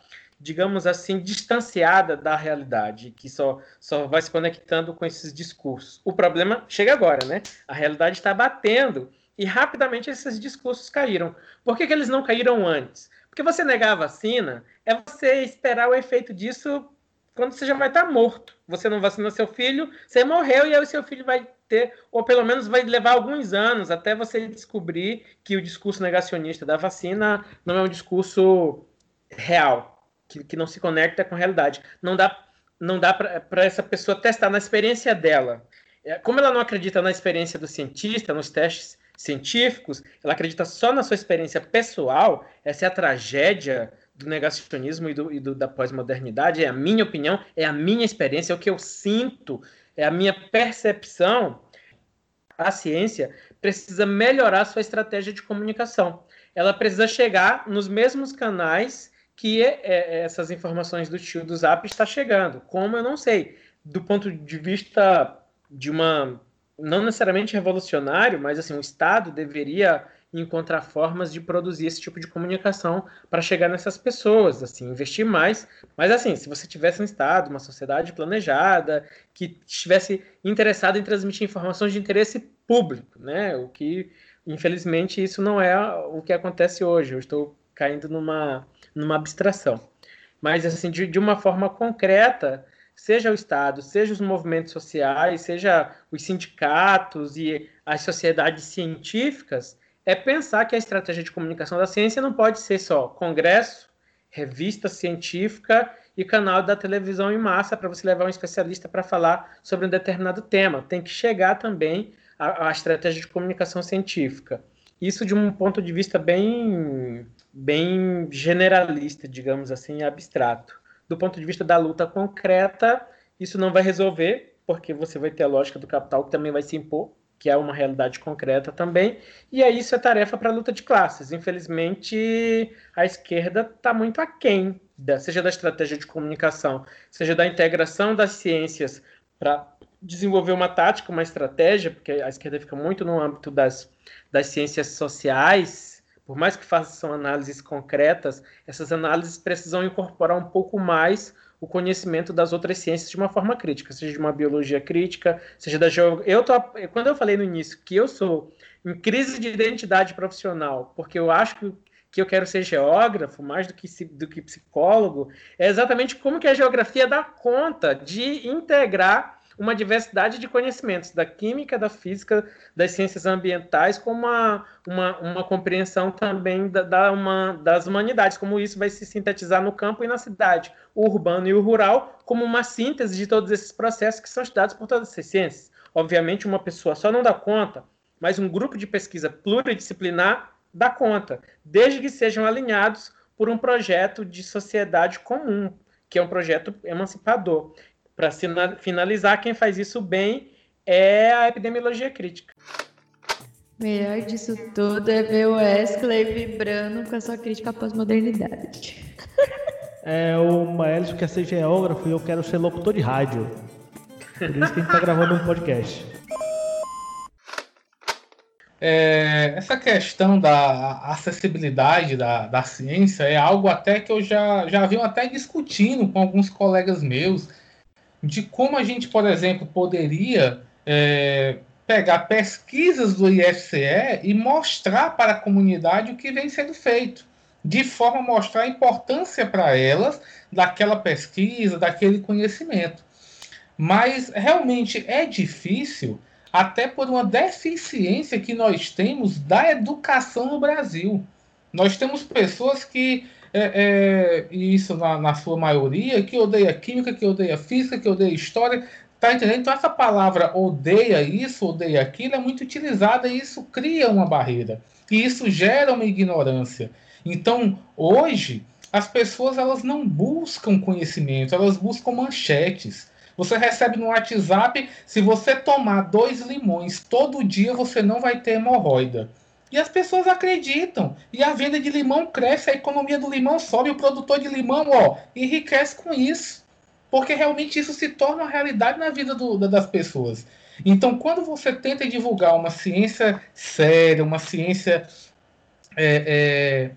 digamos assim, distanciada da realidade, que só, só vai se conectando com esses discursos. O problema chega agora, né? A realidade está batendo e rapidamente esses discursos caíram. Por que, que eles não caíram antes? Porque você negar a vacina é você esperar o efeito disso quando você já vai estar morto. Você não vacina seu filho, você morreu e aí o seu filho vai ter, ou pelo menos vai levar alguns anos até você descobrir que o discurso negacionista da vacina não é um discurso real, que, que não se conecta com a realidade. Não dá, não dá para essa pessoa testar na experiência dela. É, como ela não acredita na experiência do cientista, nos testes científicos, ela acredita só na sua experiência pessoal, essa é a tragédia do negacionismo e, do, e do, da pós-modernidade, é a minha opinião, é a minha experiência, é o que eu sinto, é a minha percepção. A ciência precisa melhorar sua estratégia de comunicação. Ela precisa chegar nos mesmos canais que é, é, essas informações do tio do Zap está chegando. Como eu não sei. Do ponto de vista de uma não necessariamente revolucionário, mas assim, o Estado deveria encontrar formas de produzir esse tipo de comunicação para chegar nessas pessoas, assim, investir mais. Mas assim, se você tivesse um Estado, uma sociedade planejada, que estivesse interessado em transmitir informações de interesse público, né? O que, infelizmente, isso não é o que acontece hoje. Eu estou caindo numa numa abstração. Mas, assim, de, de uma forma concreta, seja o Estado, seja os movimentos sociais, seja os sindicatos e as sociedades científicas, é pensar que a estratégia de comunicação da ciência não pode ser só congresso, revista científica e canal da televisão em massa para você levar um especialista para falar sobre um determinado tema. Tem que chegar também à, à estratégia de comunicação científica. Isso de um ponto de vista bem bem generalista, digamos assim, abstrato. Do ponto de vista da luta concreta, isso não vai resolver, porque você vai ter a lógica do capital que também vai se impor, que é uma realidade concreta também, e aí isso é tarefa para a luta de classes. Infelizmente, a esquerda está muito aquém, da, seja da estratégia de comunicação, seja da integração das ciências para desenvolver uma tática, uma estratégia, porque a esquerda fica muito no âmbito das, das ciências sociais, por mais que façam análises concretas, essas análises precisam incorporar um pouco mais o conhecimento das outras ciências de uma forma crítica, seja de uma biologia crítica, seja da geografia. Eu tô, quando eu falei no início que eu sou em crise de identidade profissional, porque eu acho que, que eu quero ser geógrafo mais do que, do que psicólogo, é exatamente como que a geografia dá conta de integrar uma diversidade de conhecimentos da química, da física, das ciências ambientais, com uma, uma, uma compreensão também da, da uma, das humanidades, como isso vai se sintetizar no campo e na cidade, o urbano e o rural, como uma síntese de todos esses processos que são estudados por todas essas ciências. Obviamente, uma pessoa só não dá conta, mas um grupo de pesquisa pluridisciplinar dá conta, desde que sejam alinhados por um projeto de sociedade comum, que é um projeto emancipador. Para finalizar, quem faz isso bem é a epidemiologia crítica. Melhor disso tudo é ver o Wesley vibrando com a sua crítica à pós-modernidade. É, o Maelson quer ser geógrafo e eu quero ser locutor de rádio. Por isso que a gente está gravando um podcast. É, essa questão da acessibilidade da, da ciência é algo até que eu já, já vi até discutindo com alguns colegas meus de como a gente, por exemplo, poderia é, pegar pesquisas do IFCE e mostrar para a comunidade o que vem sendo feito, de forma a mostrar a importância para elas daquela pesquisa, daquele conhecimento. Mas realmente é difícil, até por uma deficiência que nós temos da educação no Brasil. Nós temos pessoas que é, é, isso na, na, sua maioria, que odeia química, que odeia física, que odeia história. Tá entendendo? Então, essa palavra odeia isso, odeia aquilo, é muito utilizada e isso cria uma barreira. E isso gera uma ignorância. Então, hoje, as pessoas elas não buscam conhecimento, elas buscam manchetes. Você recebe no WhatsApp, se você tomar dois limões todo dia, você não vai ter hemorroida. E as pessoas acreditam. E a venda de limão cresce, a economia do limão sobe, o produtor de limão ó, enriquece com isso porque realmente isso se torna uma realidade na vida do, das pessoas. Então, quando você tenta divulgar uma ciência séria, uma ciência é, é,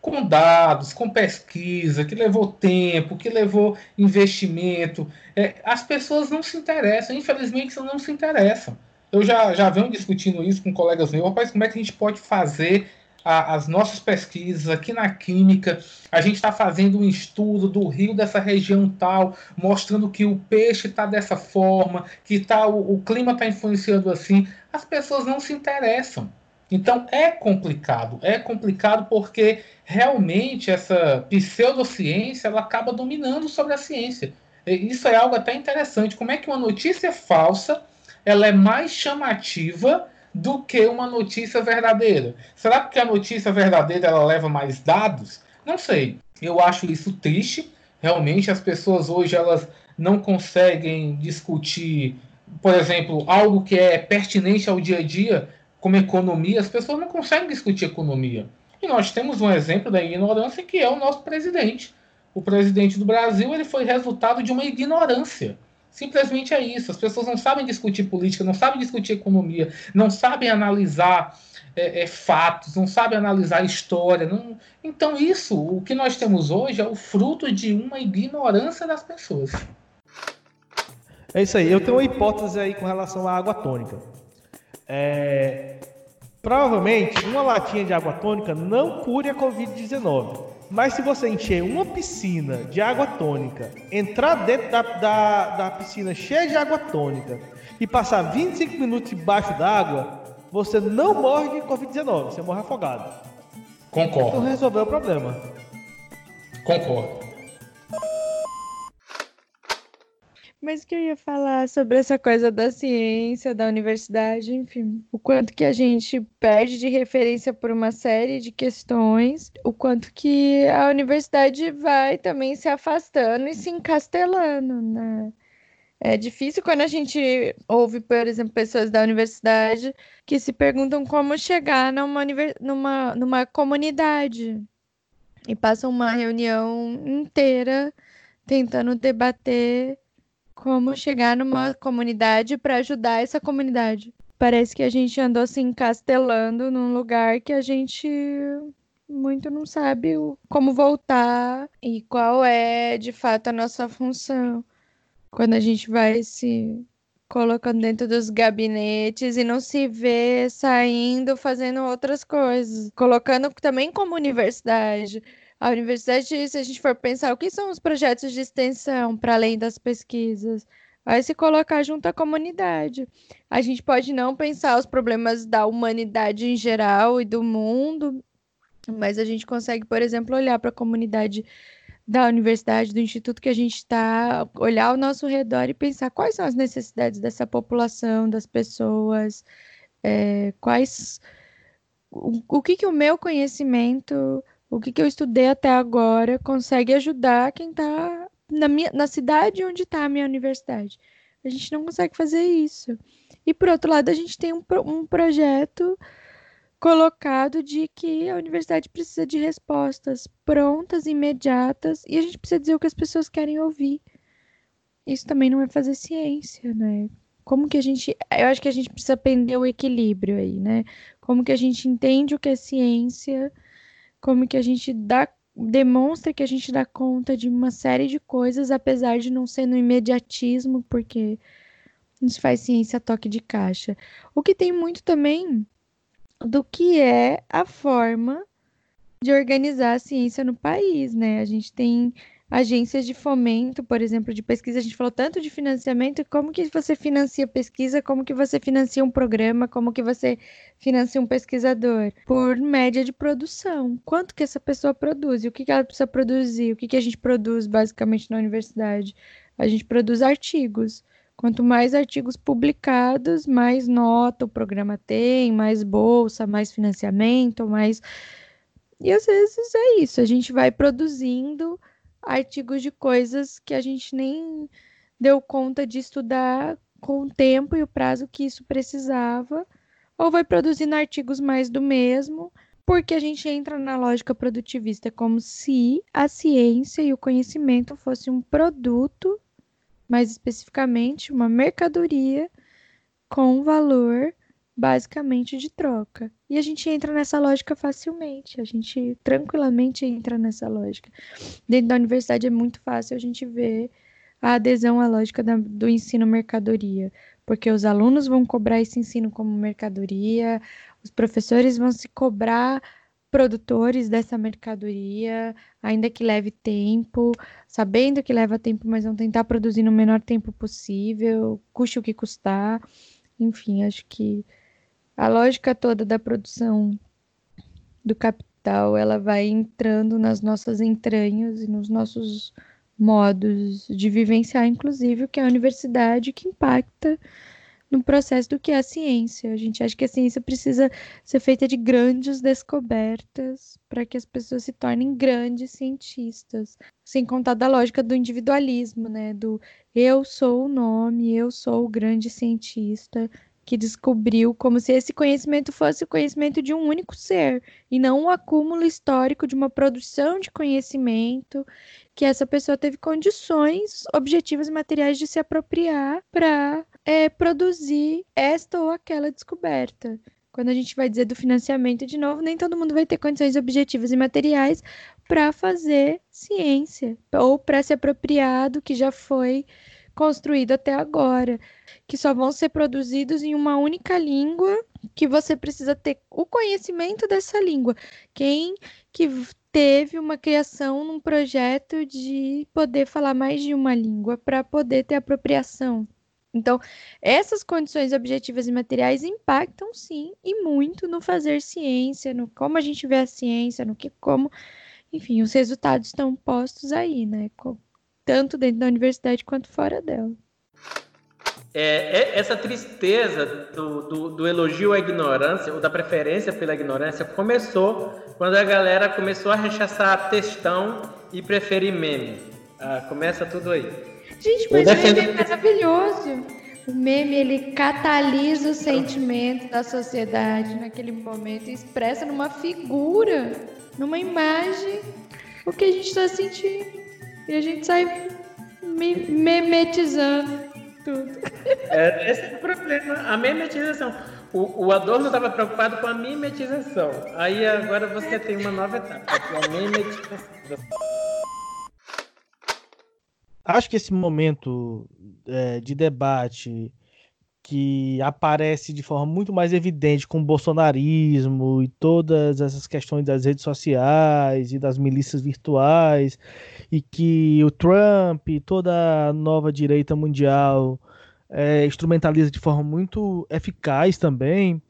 com dados, com pesquisa, que levou tempo, que levou investimento, é, as pessoas não se interessam, infelizmente não se interessam. Eu já, já venho discutindo isso com colegas meus, rapaz, como é que a gente pode fazer a, as nossas pesquisas aqui na Química. A gente está fazendo um estudo do rio dessa região tal, mostrando que o peixe está dessa forma, que tá, o, o clima está influenciando assim. As pessoas não se interessam. Então é complicado, é complicado porque realmente essa pseudociência ela acaba dominando sobre a ciência. Isso é algo até interessante. Como é que uma notícia falsa ela é mais chamativa do que uma notícia verdadeira. Será que a notícia verdadeira ela leva mais dados? Não sei. Eu acho isso triste. Realmente as pessoas hoje elas não conseguem discutir, por exemplo, algo que é pertinente ao dia a dia, como economia. As pessoas não conseguem discutir economia. E nós temos um exemplo da ignorância que é o nosso presidente. O presidente do Brasil ele foi resultado de uma ignorância. Simplesmente é isso. As pessoas não sabem discutir política, não sabem discutir economia, não sabem analisar é, é, fatos, não sabem analisar história. Não... Então, isso, o que nós temos hoje, é o fruto de uma ignorância das pessoas. É isso aí. Eu tenho uma hipótese aí com relação à água tônica. É... Provavelmente, uma latinha de água tônica não cure a Covid-19. Mas se você encher uma piscina de água tônica, entrar dentro da, da, da piscina cheia de água tônica e passar 25 minutos debaixo d'água, você não morre de Covid-19, você morre afogado. Concordo. Então resolveu o problema. Concordo. Mas que eu ia falar sobre essa coisa da ciência, da universidade, enfim, o quanto que a gente perde de referência por uma série de questões, o quanto que a universidade vai também se afastando e se encastelando, né? É difícil quando a gente ouve, por exemplo, pessoas da universidade que se perguntam como chegar numa, numa, numa comunidade e passam uma reunião inteira tentando debater como chegar numa comunidade para ajudar essa comunidade. Parece que a gente andou se encastelando num lugar que a gente muito não sabe como voltar e qual é de fato a nossa função. Quando a gente vai se colocando dentro dos gabinetes e não se vê saindo fazendo outras coisas, colocando também como universidade a universidade, se a gente for pensar, o que são os projetos de extensão para além das pesquisas? Vai se colocar junto à comunidade. A gente pode não pensar os problemas da humanidade em geral e do mundo, mas a gente consegue, por exemplo, olhar para a comunidade da universidade, do instituto que a gente está, olhar ao nosso redor e pensar quais são as necessidades dessa população, das pessoas, é, quais o, o que, que o meu conhecimento o que, que eu estudei até agora consegue ajudar quem está na, minha, na cidade onde está a minha universidade. A gente não consegue fazer isso. E por outro lado, a gente tem um, um projeto colocado de que a universidade precisa de respostas prontas, imediatas, e a gente precisa dizer o que as pessoas querem ouvir. Isso também não é fazer ciência, né? Como que a gente. Eu acho que a gente precisa aprender o equilíbrio aí, né? Como que a gente entende o que é ciência como que a gente dá demonstra que a gente dá conta de uma série de coisas, apesar de não ser no imediatismo, porque nos faz ciência toque de caixa. O que tem muito também do que é a forma de organizar a ciência no país, né? A gente tem agências de fomento, por exemplo, de pesquisa. A gente falou tanto de financiamento, como que você financia pesquisa, como que você financia um programa, como que você financia um pesquisador? Por média de produção. Quanto que essa pessoa produz? O que, que ela precisa produzir? O que, que a gente produz basicamente na universidade? A gente produz artigos. Quanto mais artigos publicados, mais nota o programa tem, mais bolsa, mais financiamento, mais. E às vezes é isso, a gente vai produzindo artigos de coisas que a gente nem deu conta de estudar com o tempo e o prazo que isso precisava, ou vai produzindo artigos mais do mesmo, porque a gente entra na lógica produtivista como se a ciência e o conhecimento fosse um produto mais especificamente uma mercadoria com valor basicamente de troca. E a gente entra nessa lógica facilmente, a gente tranquilamente entra nessa lógica. Dentro da universidade é muito fácil a gente ver a adesão à lógica da, do ensino mercadoria, porque os alunos vão cobrar esse ensino como mercadoria, os professores vão se cobrar produtores dessa mercadoria, ainda que leve tempo, sabendo que leva tempo, mas vão tentar produzir no menor tempo possível, custe o que custar. Enfim, acho que a lógica toda da produção do capital, ela vai entrando nas nossas entranhas e nos nossos modos de vivenciar, inclusive o que é a universidade, que impacta no processo do que é a ciência. A gente acha que a ciência precisa ser feita de grandes descobertas para que as pessoas se tornem grandes cientistas, sem contar da lógica do individualismo, né? Do eu sou o nome, eu sou o grande cientista que descobriu como se esse conhecimento fosse o conhecimento de um único ser e não um acúmulo histórico de uma produção de conhecimento que essa pessoa teve condições objetivas e materiais de se apropriar para é, produzir esta ou aquela descoberta. Quando a gente vai dizer do financiamento, de novo, nem todo mundo vai ter condições objetivas e materiais para fazer ciência ou para se apropriar do que já foi construído até agora, que só vão ser produzidos em uma única língua, que você precisa ter o conhecimento dessa língua. Quem que teve uma criação num projeto de poder falar mais de uma língua para poder ter apropriação então, essas condições objetivas e materiais impactam sim e muito no fazer ciência, no como a gente vê a ciência, no que como, enfim, os resultados estão postos aí, né? Tanto dentro da universidade quanto fora dela. É, é, essa tristeza do, do, do, elogio à ignorância, ou da preferência pela ignorância, começou quando a galera começou a rechaçar textão e preferir meme. Ah, começa tudo aí. Gente, mas o meme é maravilhoso. O meme, ele catalisa o sentimento da sociedade naquele momento e expressa numa figura, numa imagem, o que a gente está sentindo. E a gente sai me memetizando tudo. É, esse é o problema, a memetização. O, o Adorno estava preocupado com a mimetização. Aí agora você tem uma nova etapa, que é a mimetização acho que esse momento é, de debate que aparece de forma muito mais evidente com o bolsonarismo e todas essas questões das redes sociais e das milícias virtuais e que o Trump e toda a nova direita mundial é, instrumentaliza de forma muito eficaz também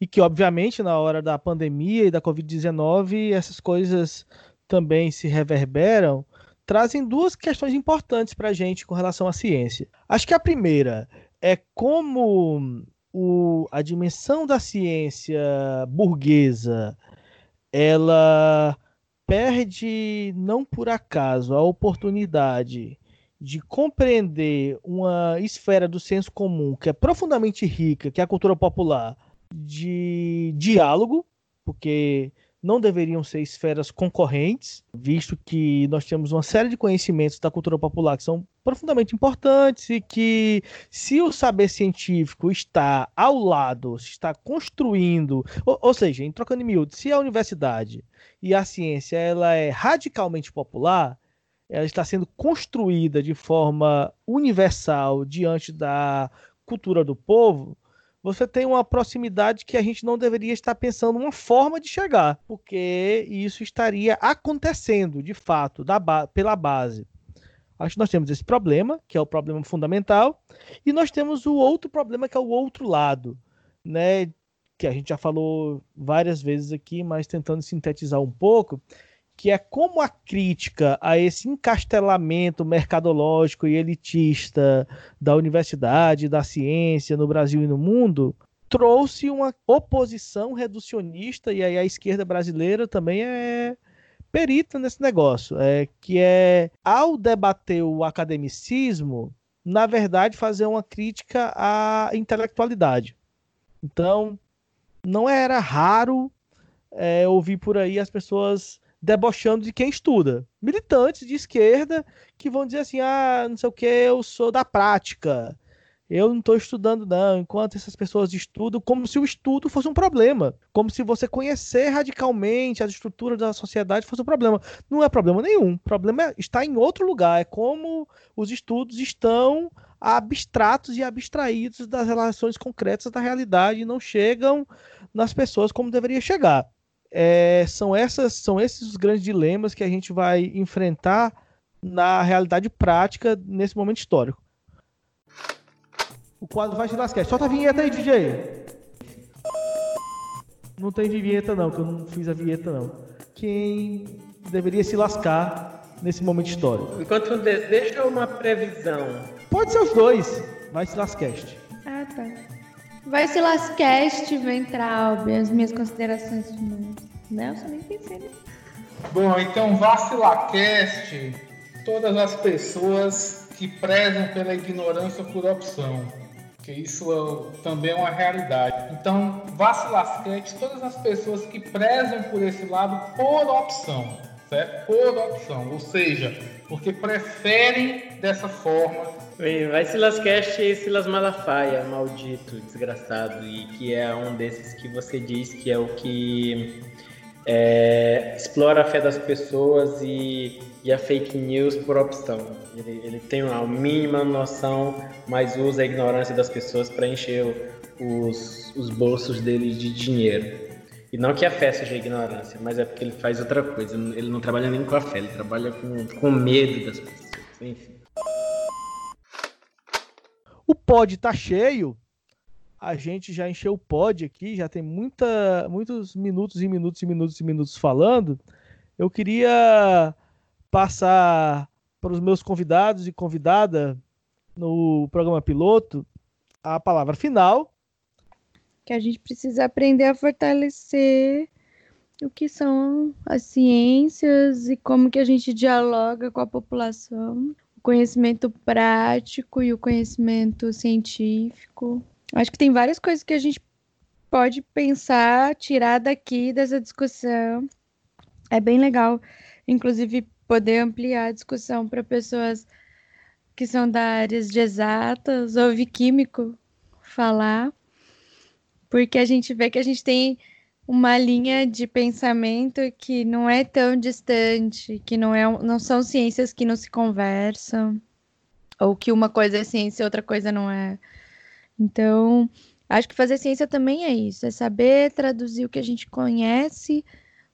e que obviamente na hora da pandemia e da Covid-19 essas coisas também se reverberam trazem duas questões importantes para a gente com relação à ciência. Acho que a primeira é como o, a dimensão da ciência burguesa ela perde, não por acaso, a oportunidade de compreender uma esfera do senso comum que é profundamente rica, que é a cultura popular, de diálogo, porque não deveriam ser esferas concorrentes, visto que nós temos uma série de conhecimentos da cultura popular que são profundamente importantes e que, se o saber científico está ao lado, se está construindo, ou, ou seja, em trocando em miúdo, se a universidade e a ciência ela é radicalmente popular, ela está sendo construída de forma universal diante da cultura do povo, você tem uma proximidade que a gente não deveria estar pensando uma forma de chegar, porque isso estaria acontecendo de fato ba pela base. Acho que nós temos esse problema, que é o problema fundamental, e nós temos o outro problema, que é o outro lado, né? Que a gente já falou várias vezes aqui, mas tentando sintetizar um pouco, que é como a crítica a esse encastelamento mercadológico e elitista da universidade, da ciência no Brasil e no mundo, trouxe uma oposição reducionista, e aí a esquerda brasileira também é perita nesse negócio, é, que é, ao debater o academicismo, na verdade, fazer uma crítica à intelectualidade. Então, não era raro é, ouvir por aí as pessoas debochando de quem estuda. Militantes de esquerda que vão dizer assim: ah, não sei o que, eu sou da prática. Eu não estou estudando, não. Enquanto essas pessoas estudam, como se o estudo fosse um problema. Como se você conhecer radicalmente as estruturas da sociedade fosse um problema. Não é problema nenhum. O problema está em outro lugar. É como os estudos estão abstratos e abstraídos das relações concretas da realidade e não chegam nas pessoas como deveria chegar é, são, essas, são esses os grandes dilemas que a gente vai enfrentar na realidade prática nesse momento histórico. O quadro vai te lascar. Solta a vinheta aí, DJ. Não tem vinheta não, que eu não fiz a vinheta não. Quem deveria se lascar nesse momento histórico? Enquanto deixa uma previsão. Pode ser os dois. Vai se lascast. Ah, tá. Vai Lascast, Ventralbe, as minhas considerações de novo. Nelson, nem pensei nisso. Bom, então Vacilacast, todas as pessoas que prezam pela ignorância por opção, que isso é, também é uma realidade. Então, Vacilacast, todas as pessoas que prezam por esse lado por opção, certo? Por opção, ou seja, porque preferem dessa forma Vai Silas Cast e Silas Malafaia, maldito, desgraçado, e que é um desses que você diz que é o que é, explora a fé das pessoas e, e, a fake news por opção. Ele, ele tem uma mínima noção, mas usa a ignorância das pessoas para encher os, os bolsos dele de dinheiro. E não que a fé seja ignorância, mas é porque ele faz outra coisa. Ele não trabalha nem com a fé, ele trabalha com, com medo das pessoas. Enfim. O pod tá cheio. A gente já encheu o pod aqui, já tem muita, muitos minutos e minutos e minutos e minutos falando. Eu queria passar para os meus convidados e convidada no programa piloto a palavra final. Que a gente precisa aprender a fortalecer o que são as ciências e como que a gente dialoga com a população o conhecimento prático e o conhecimento científico. Acho que tem várias coisas que a gente pode pensar, tirar daqui dessa discussão. É bem legal, inclusive, poder ampliar a discussão para pessoas que são da áreas de exatas, ouvir químico falar, porque a gente vê que a gente tem uma linha de pensamento que não é tão distante, que não, é, não são ciências que não se conversam, ou que uma coisa é ciência e outra coisa não é. Então, acho que fazer ciência também é isso, é saber traduzir o que a gente conhece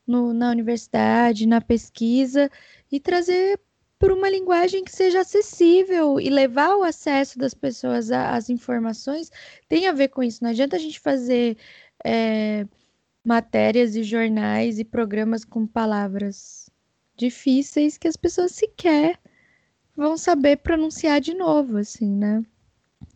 no, na universidade, na pesquisa, e trazer por uma linguagem que seja acessível e levar o acesso das pessoas às informações tem a ver com isso. Não adianta a gente fazer. É, matérias e jornais e programas com palavras difíceis que as pessoas sequer vão saber pronunciar de novo, assim, né?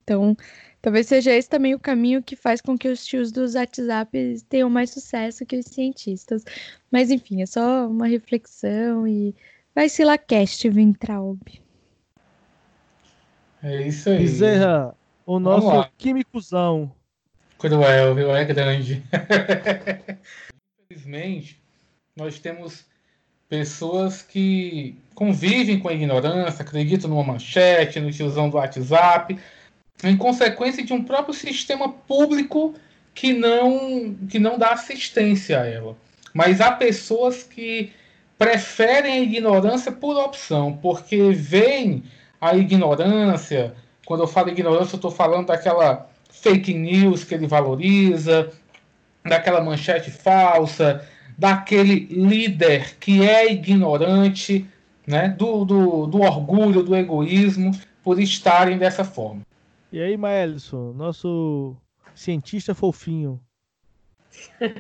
Então, talvez seja esse também o caminho que faz com que os tios dos WhatsApp tenham mais sucesso que os cientistas. Mas, enfim, é só uma reflexão e vai se lá cast, Ventraub. É isso aí. Bezerra, o nosso químicozão cruel, viu? É grande. Infelizmente, nós temos pessoas que convivem com a ignorância, acreditam numa manchete, no tiozão do WhatsApp, em consequência de um próprio sistema público que não, que não dá assistência a ela. Mas há pessoas que preferem a ignorância por opção, porque veem a ignorância, quando eu falo ignorância, eu estou falando daquela fake news que ele valoriza, daquela manchete falsa, daquele líder que é ignorante, né, do, do, do orgulho, do egoísmo, por estarem dessa forma. E aí, Maelson, nosso cientista fofinho.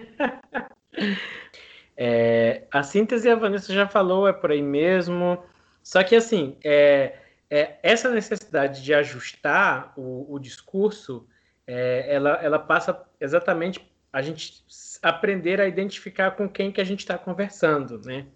é, a síntese a Vanessa já falou, é por aí mesmo. Só que assim, é, é essa necessidade de ajustar o, o discurso, é, ela, ela passa exatamente a gente aprender a identificar com quem que a gente está conversando, né?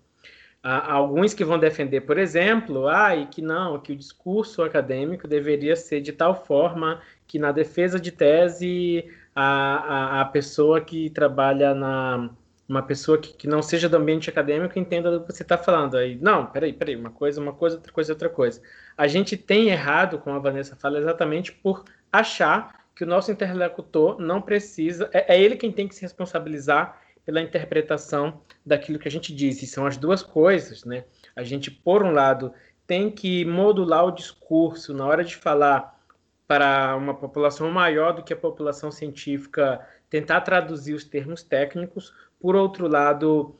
Há alguns que vão defender, por exemplo, ah, e que não, que o discurso acadêmico deveria ser de tal forma que na defesa de tese a, a, a pessoa que trabalha na uma pessoa que, que não seja do ambiente acadêmico entenda do que você está falando. Aí, não, peraí, peraí, uma coisa, uma coisa, outra coisa, outra coisa. A gente tem errado, como a Vanessa fala, exatamente por achar que o nosso interlocutor não precisa, é, é ele quem tem que se responsabilizar pela interpretação daquilo que a gente disse. São as duas coisas, né? A gente, por um lado, tem que modular o discurso na hora de falar para uma população maior do que a população científica, tentar traduzir os termos técnicos. Por outro lado,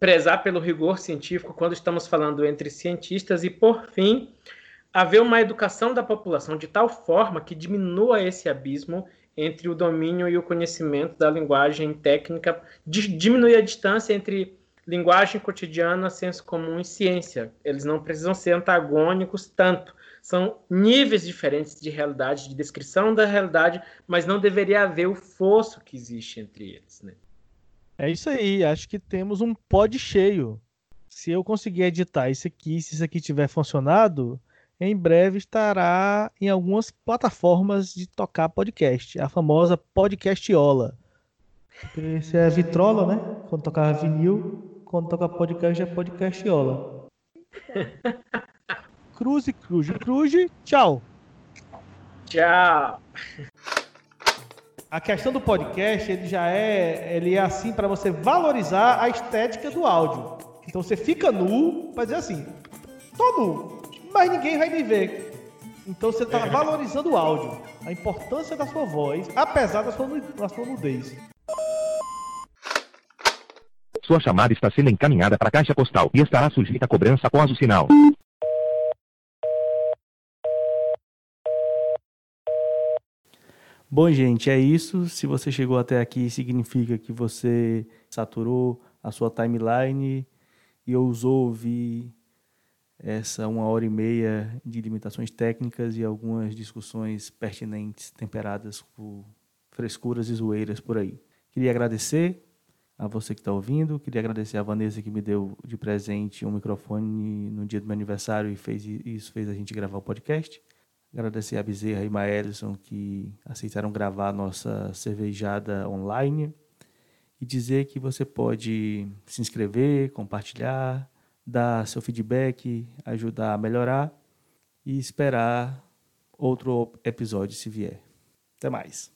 prezar pelo rigor científico quando estamos falando entre cientistas. E, por fim, haver uma educação da população de tal forma que diminua esse abismo entre o domínio e o conhecimento da linguagem técnica, diminui a distância entre linguagem cotidiana, senso comum e ciência. Eles não precisam ser antagônicos tanto. São níveis diferentes de realidade, de descrição da realidade, mas não deveria haver o fosso que existe entre eles. Né? É isso aí, acho que temos um pod cheio. Se eu conseguir editar isso aqui, se isso aqui tiver funcionado, em breve estará em algumas plataformas de tocar podcast, a famosa podcastiola. Esse é a vitrola, né? Quando tocava vinil, quando toca podcast é podcastiola. Cruze, cruze, cruze, tchau. Tchau. A questão do podcast, ele já é, ele é assim para você valorizar a estética do áudio. Então você fica nu para dizer assim, tô nu mas ninguém vai me ver. Então você está é. valorizando o áudio, a importância da sua voz, apesar da sua, da sua nudez. Sua chamada está sendo encaminhada para a caixa postal e estará sujeita a cobrança após o sinal. Bom, gente, é isso. Se você chegou até aqui, significa que você saturou a sua timeline e ousou ouvir essa uma hora e meia de limitações técnicas e algumas discussões pertinentes, temperadas por frescuras e zoeiras por aí. Queria agradecer a você que está ouvindo, queria agradecer a Vanessa que me deu de presente um microfone no dia do meu aniversário e fez isso fez a gente gravar o podcast. Agradecer a Bezerra e Maelson que aceitaram gravar a nossa cervejada online e dizer que você pode se inscrever, compartilhar, dar seu feedback, ajudar a melhorar e esperar outro episódio se vier. Até mais.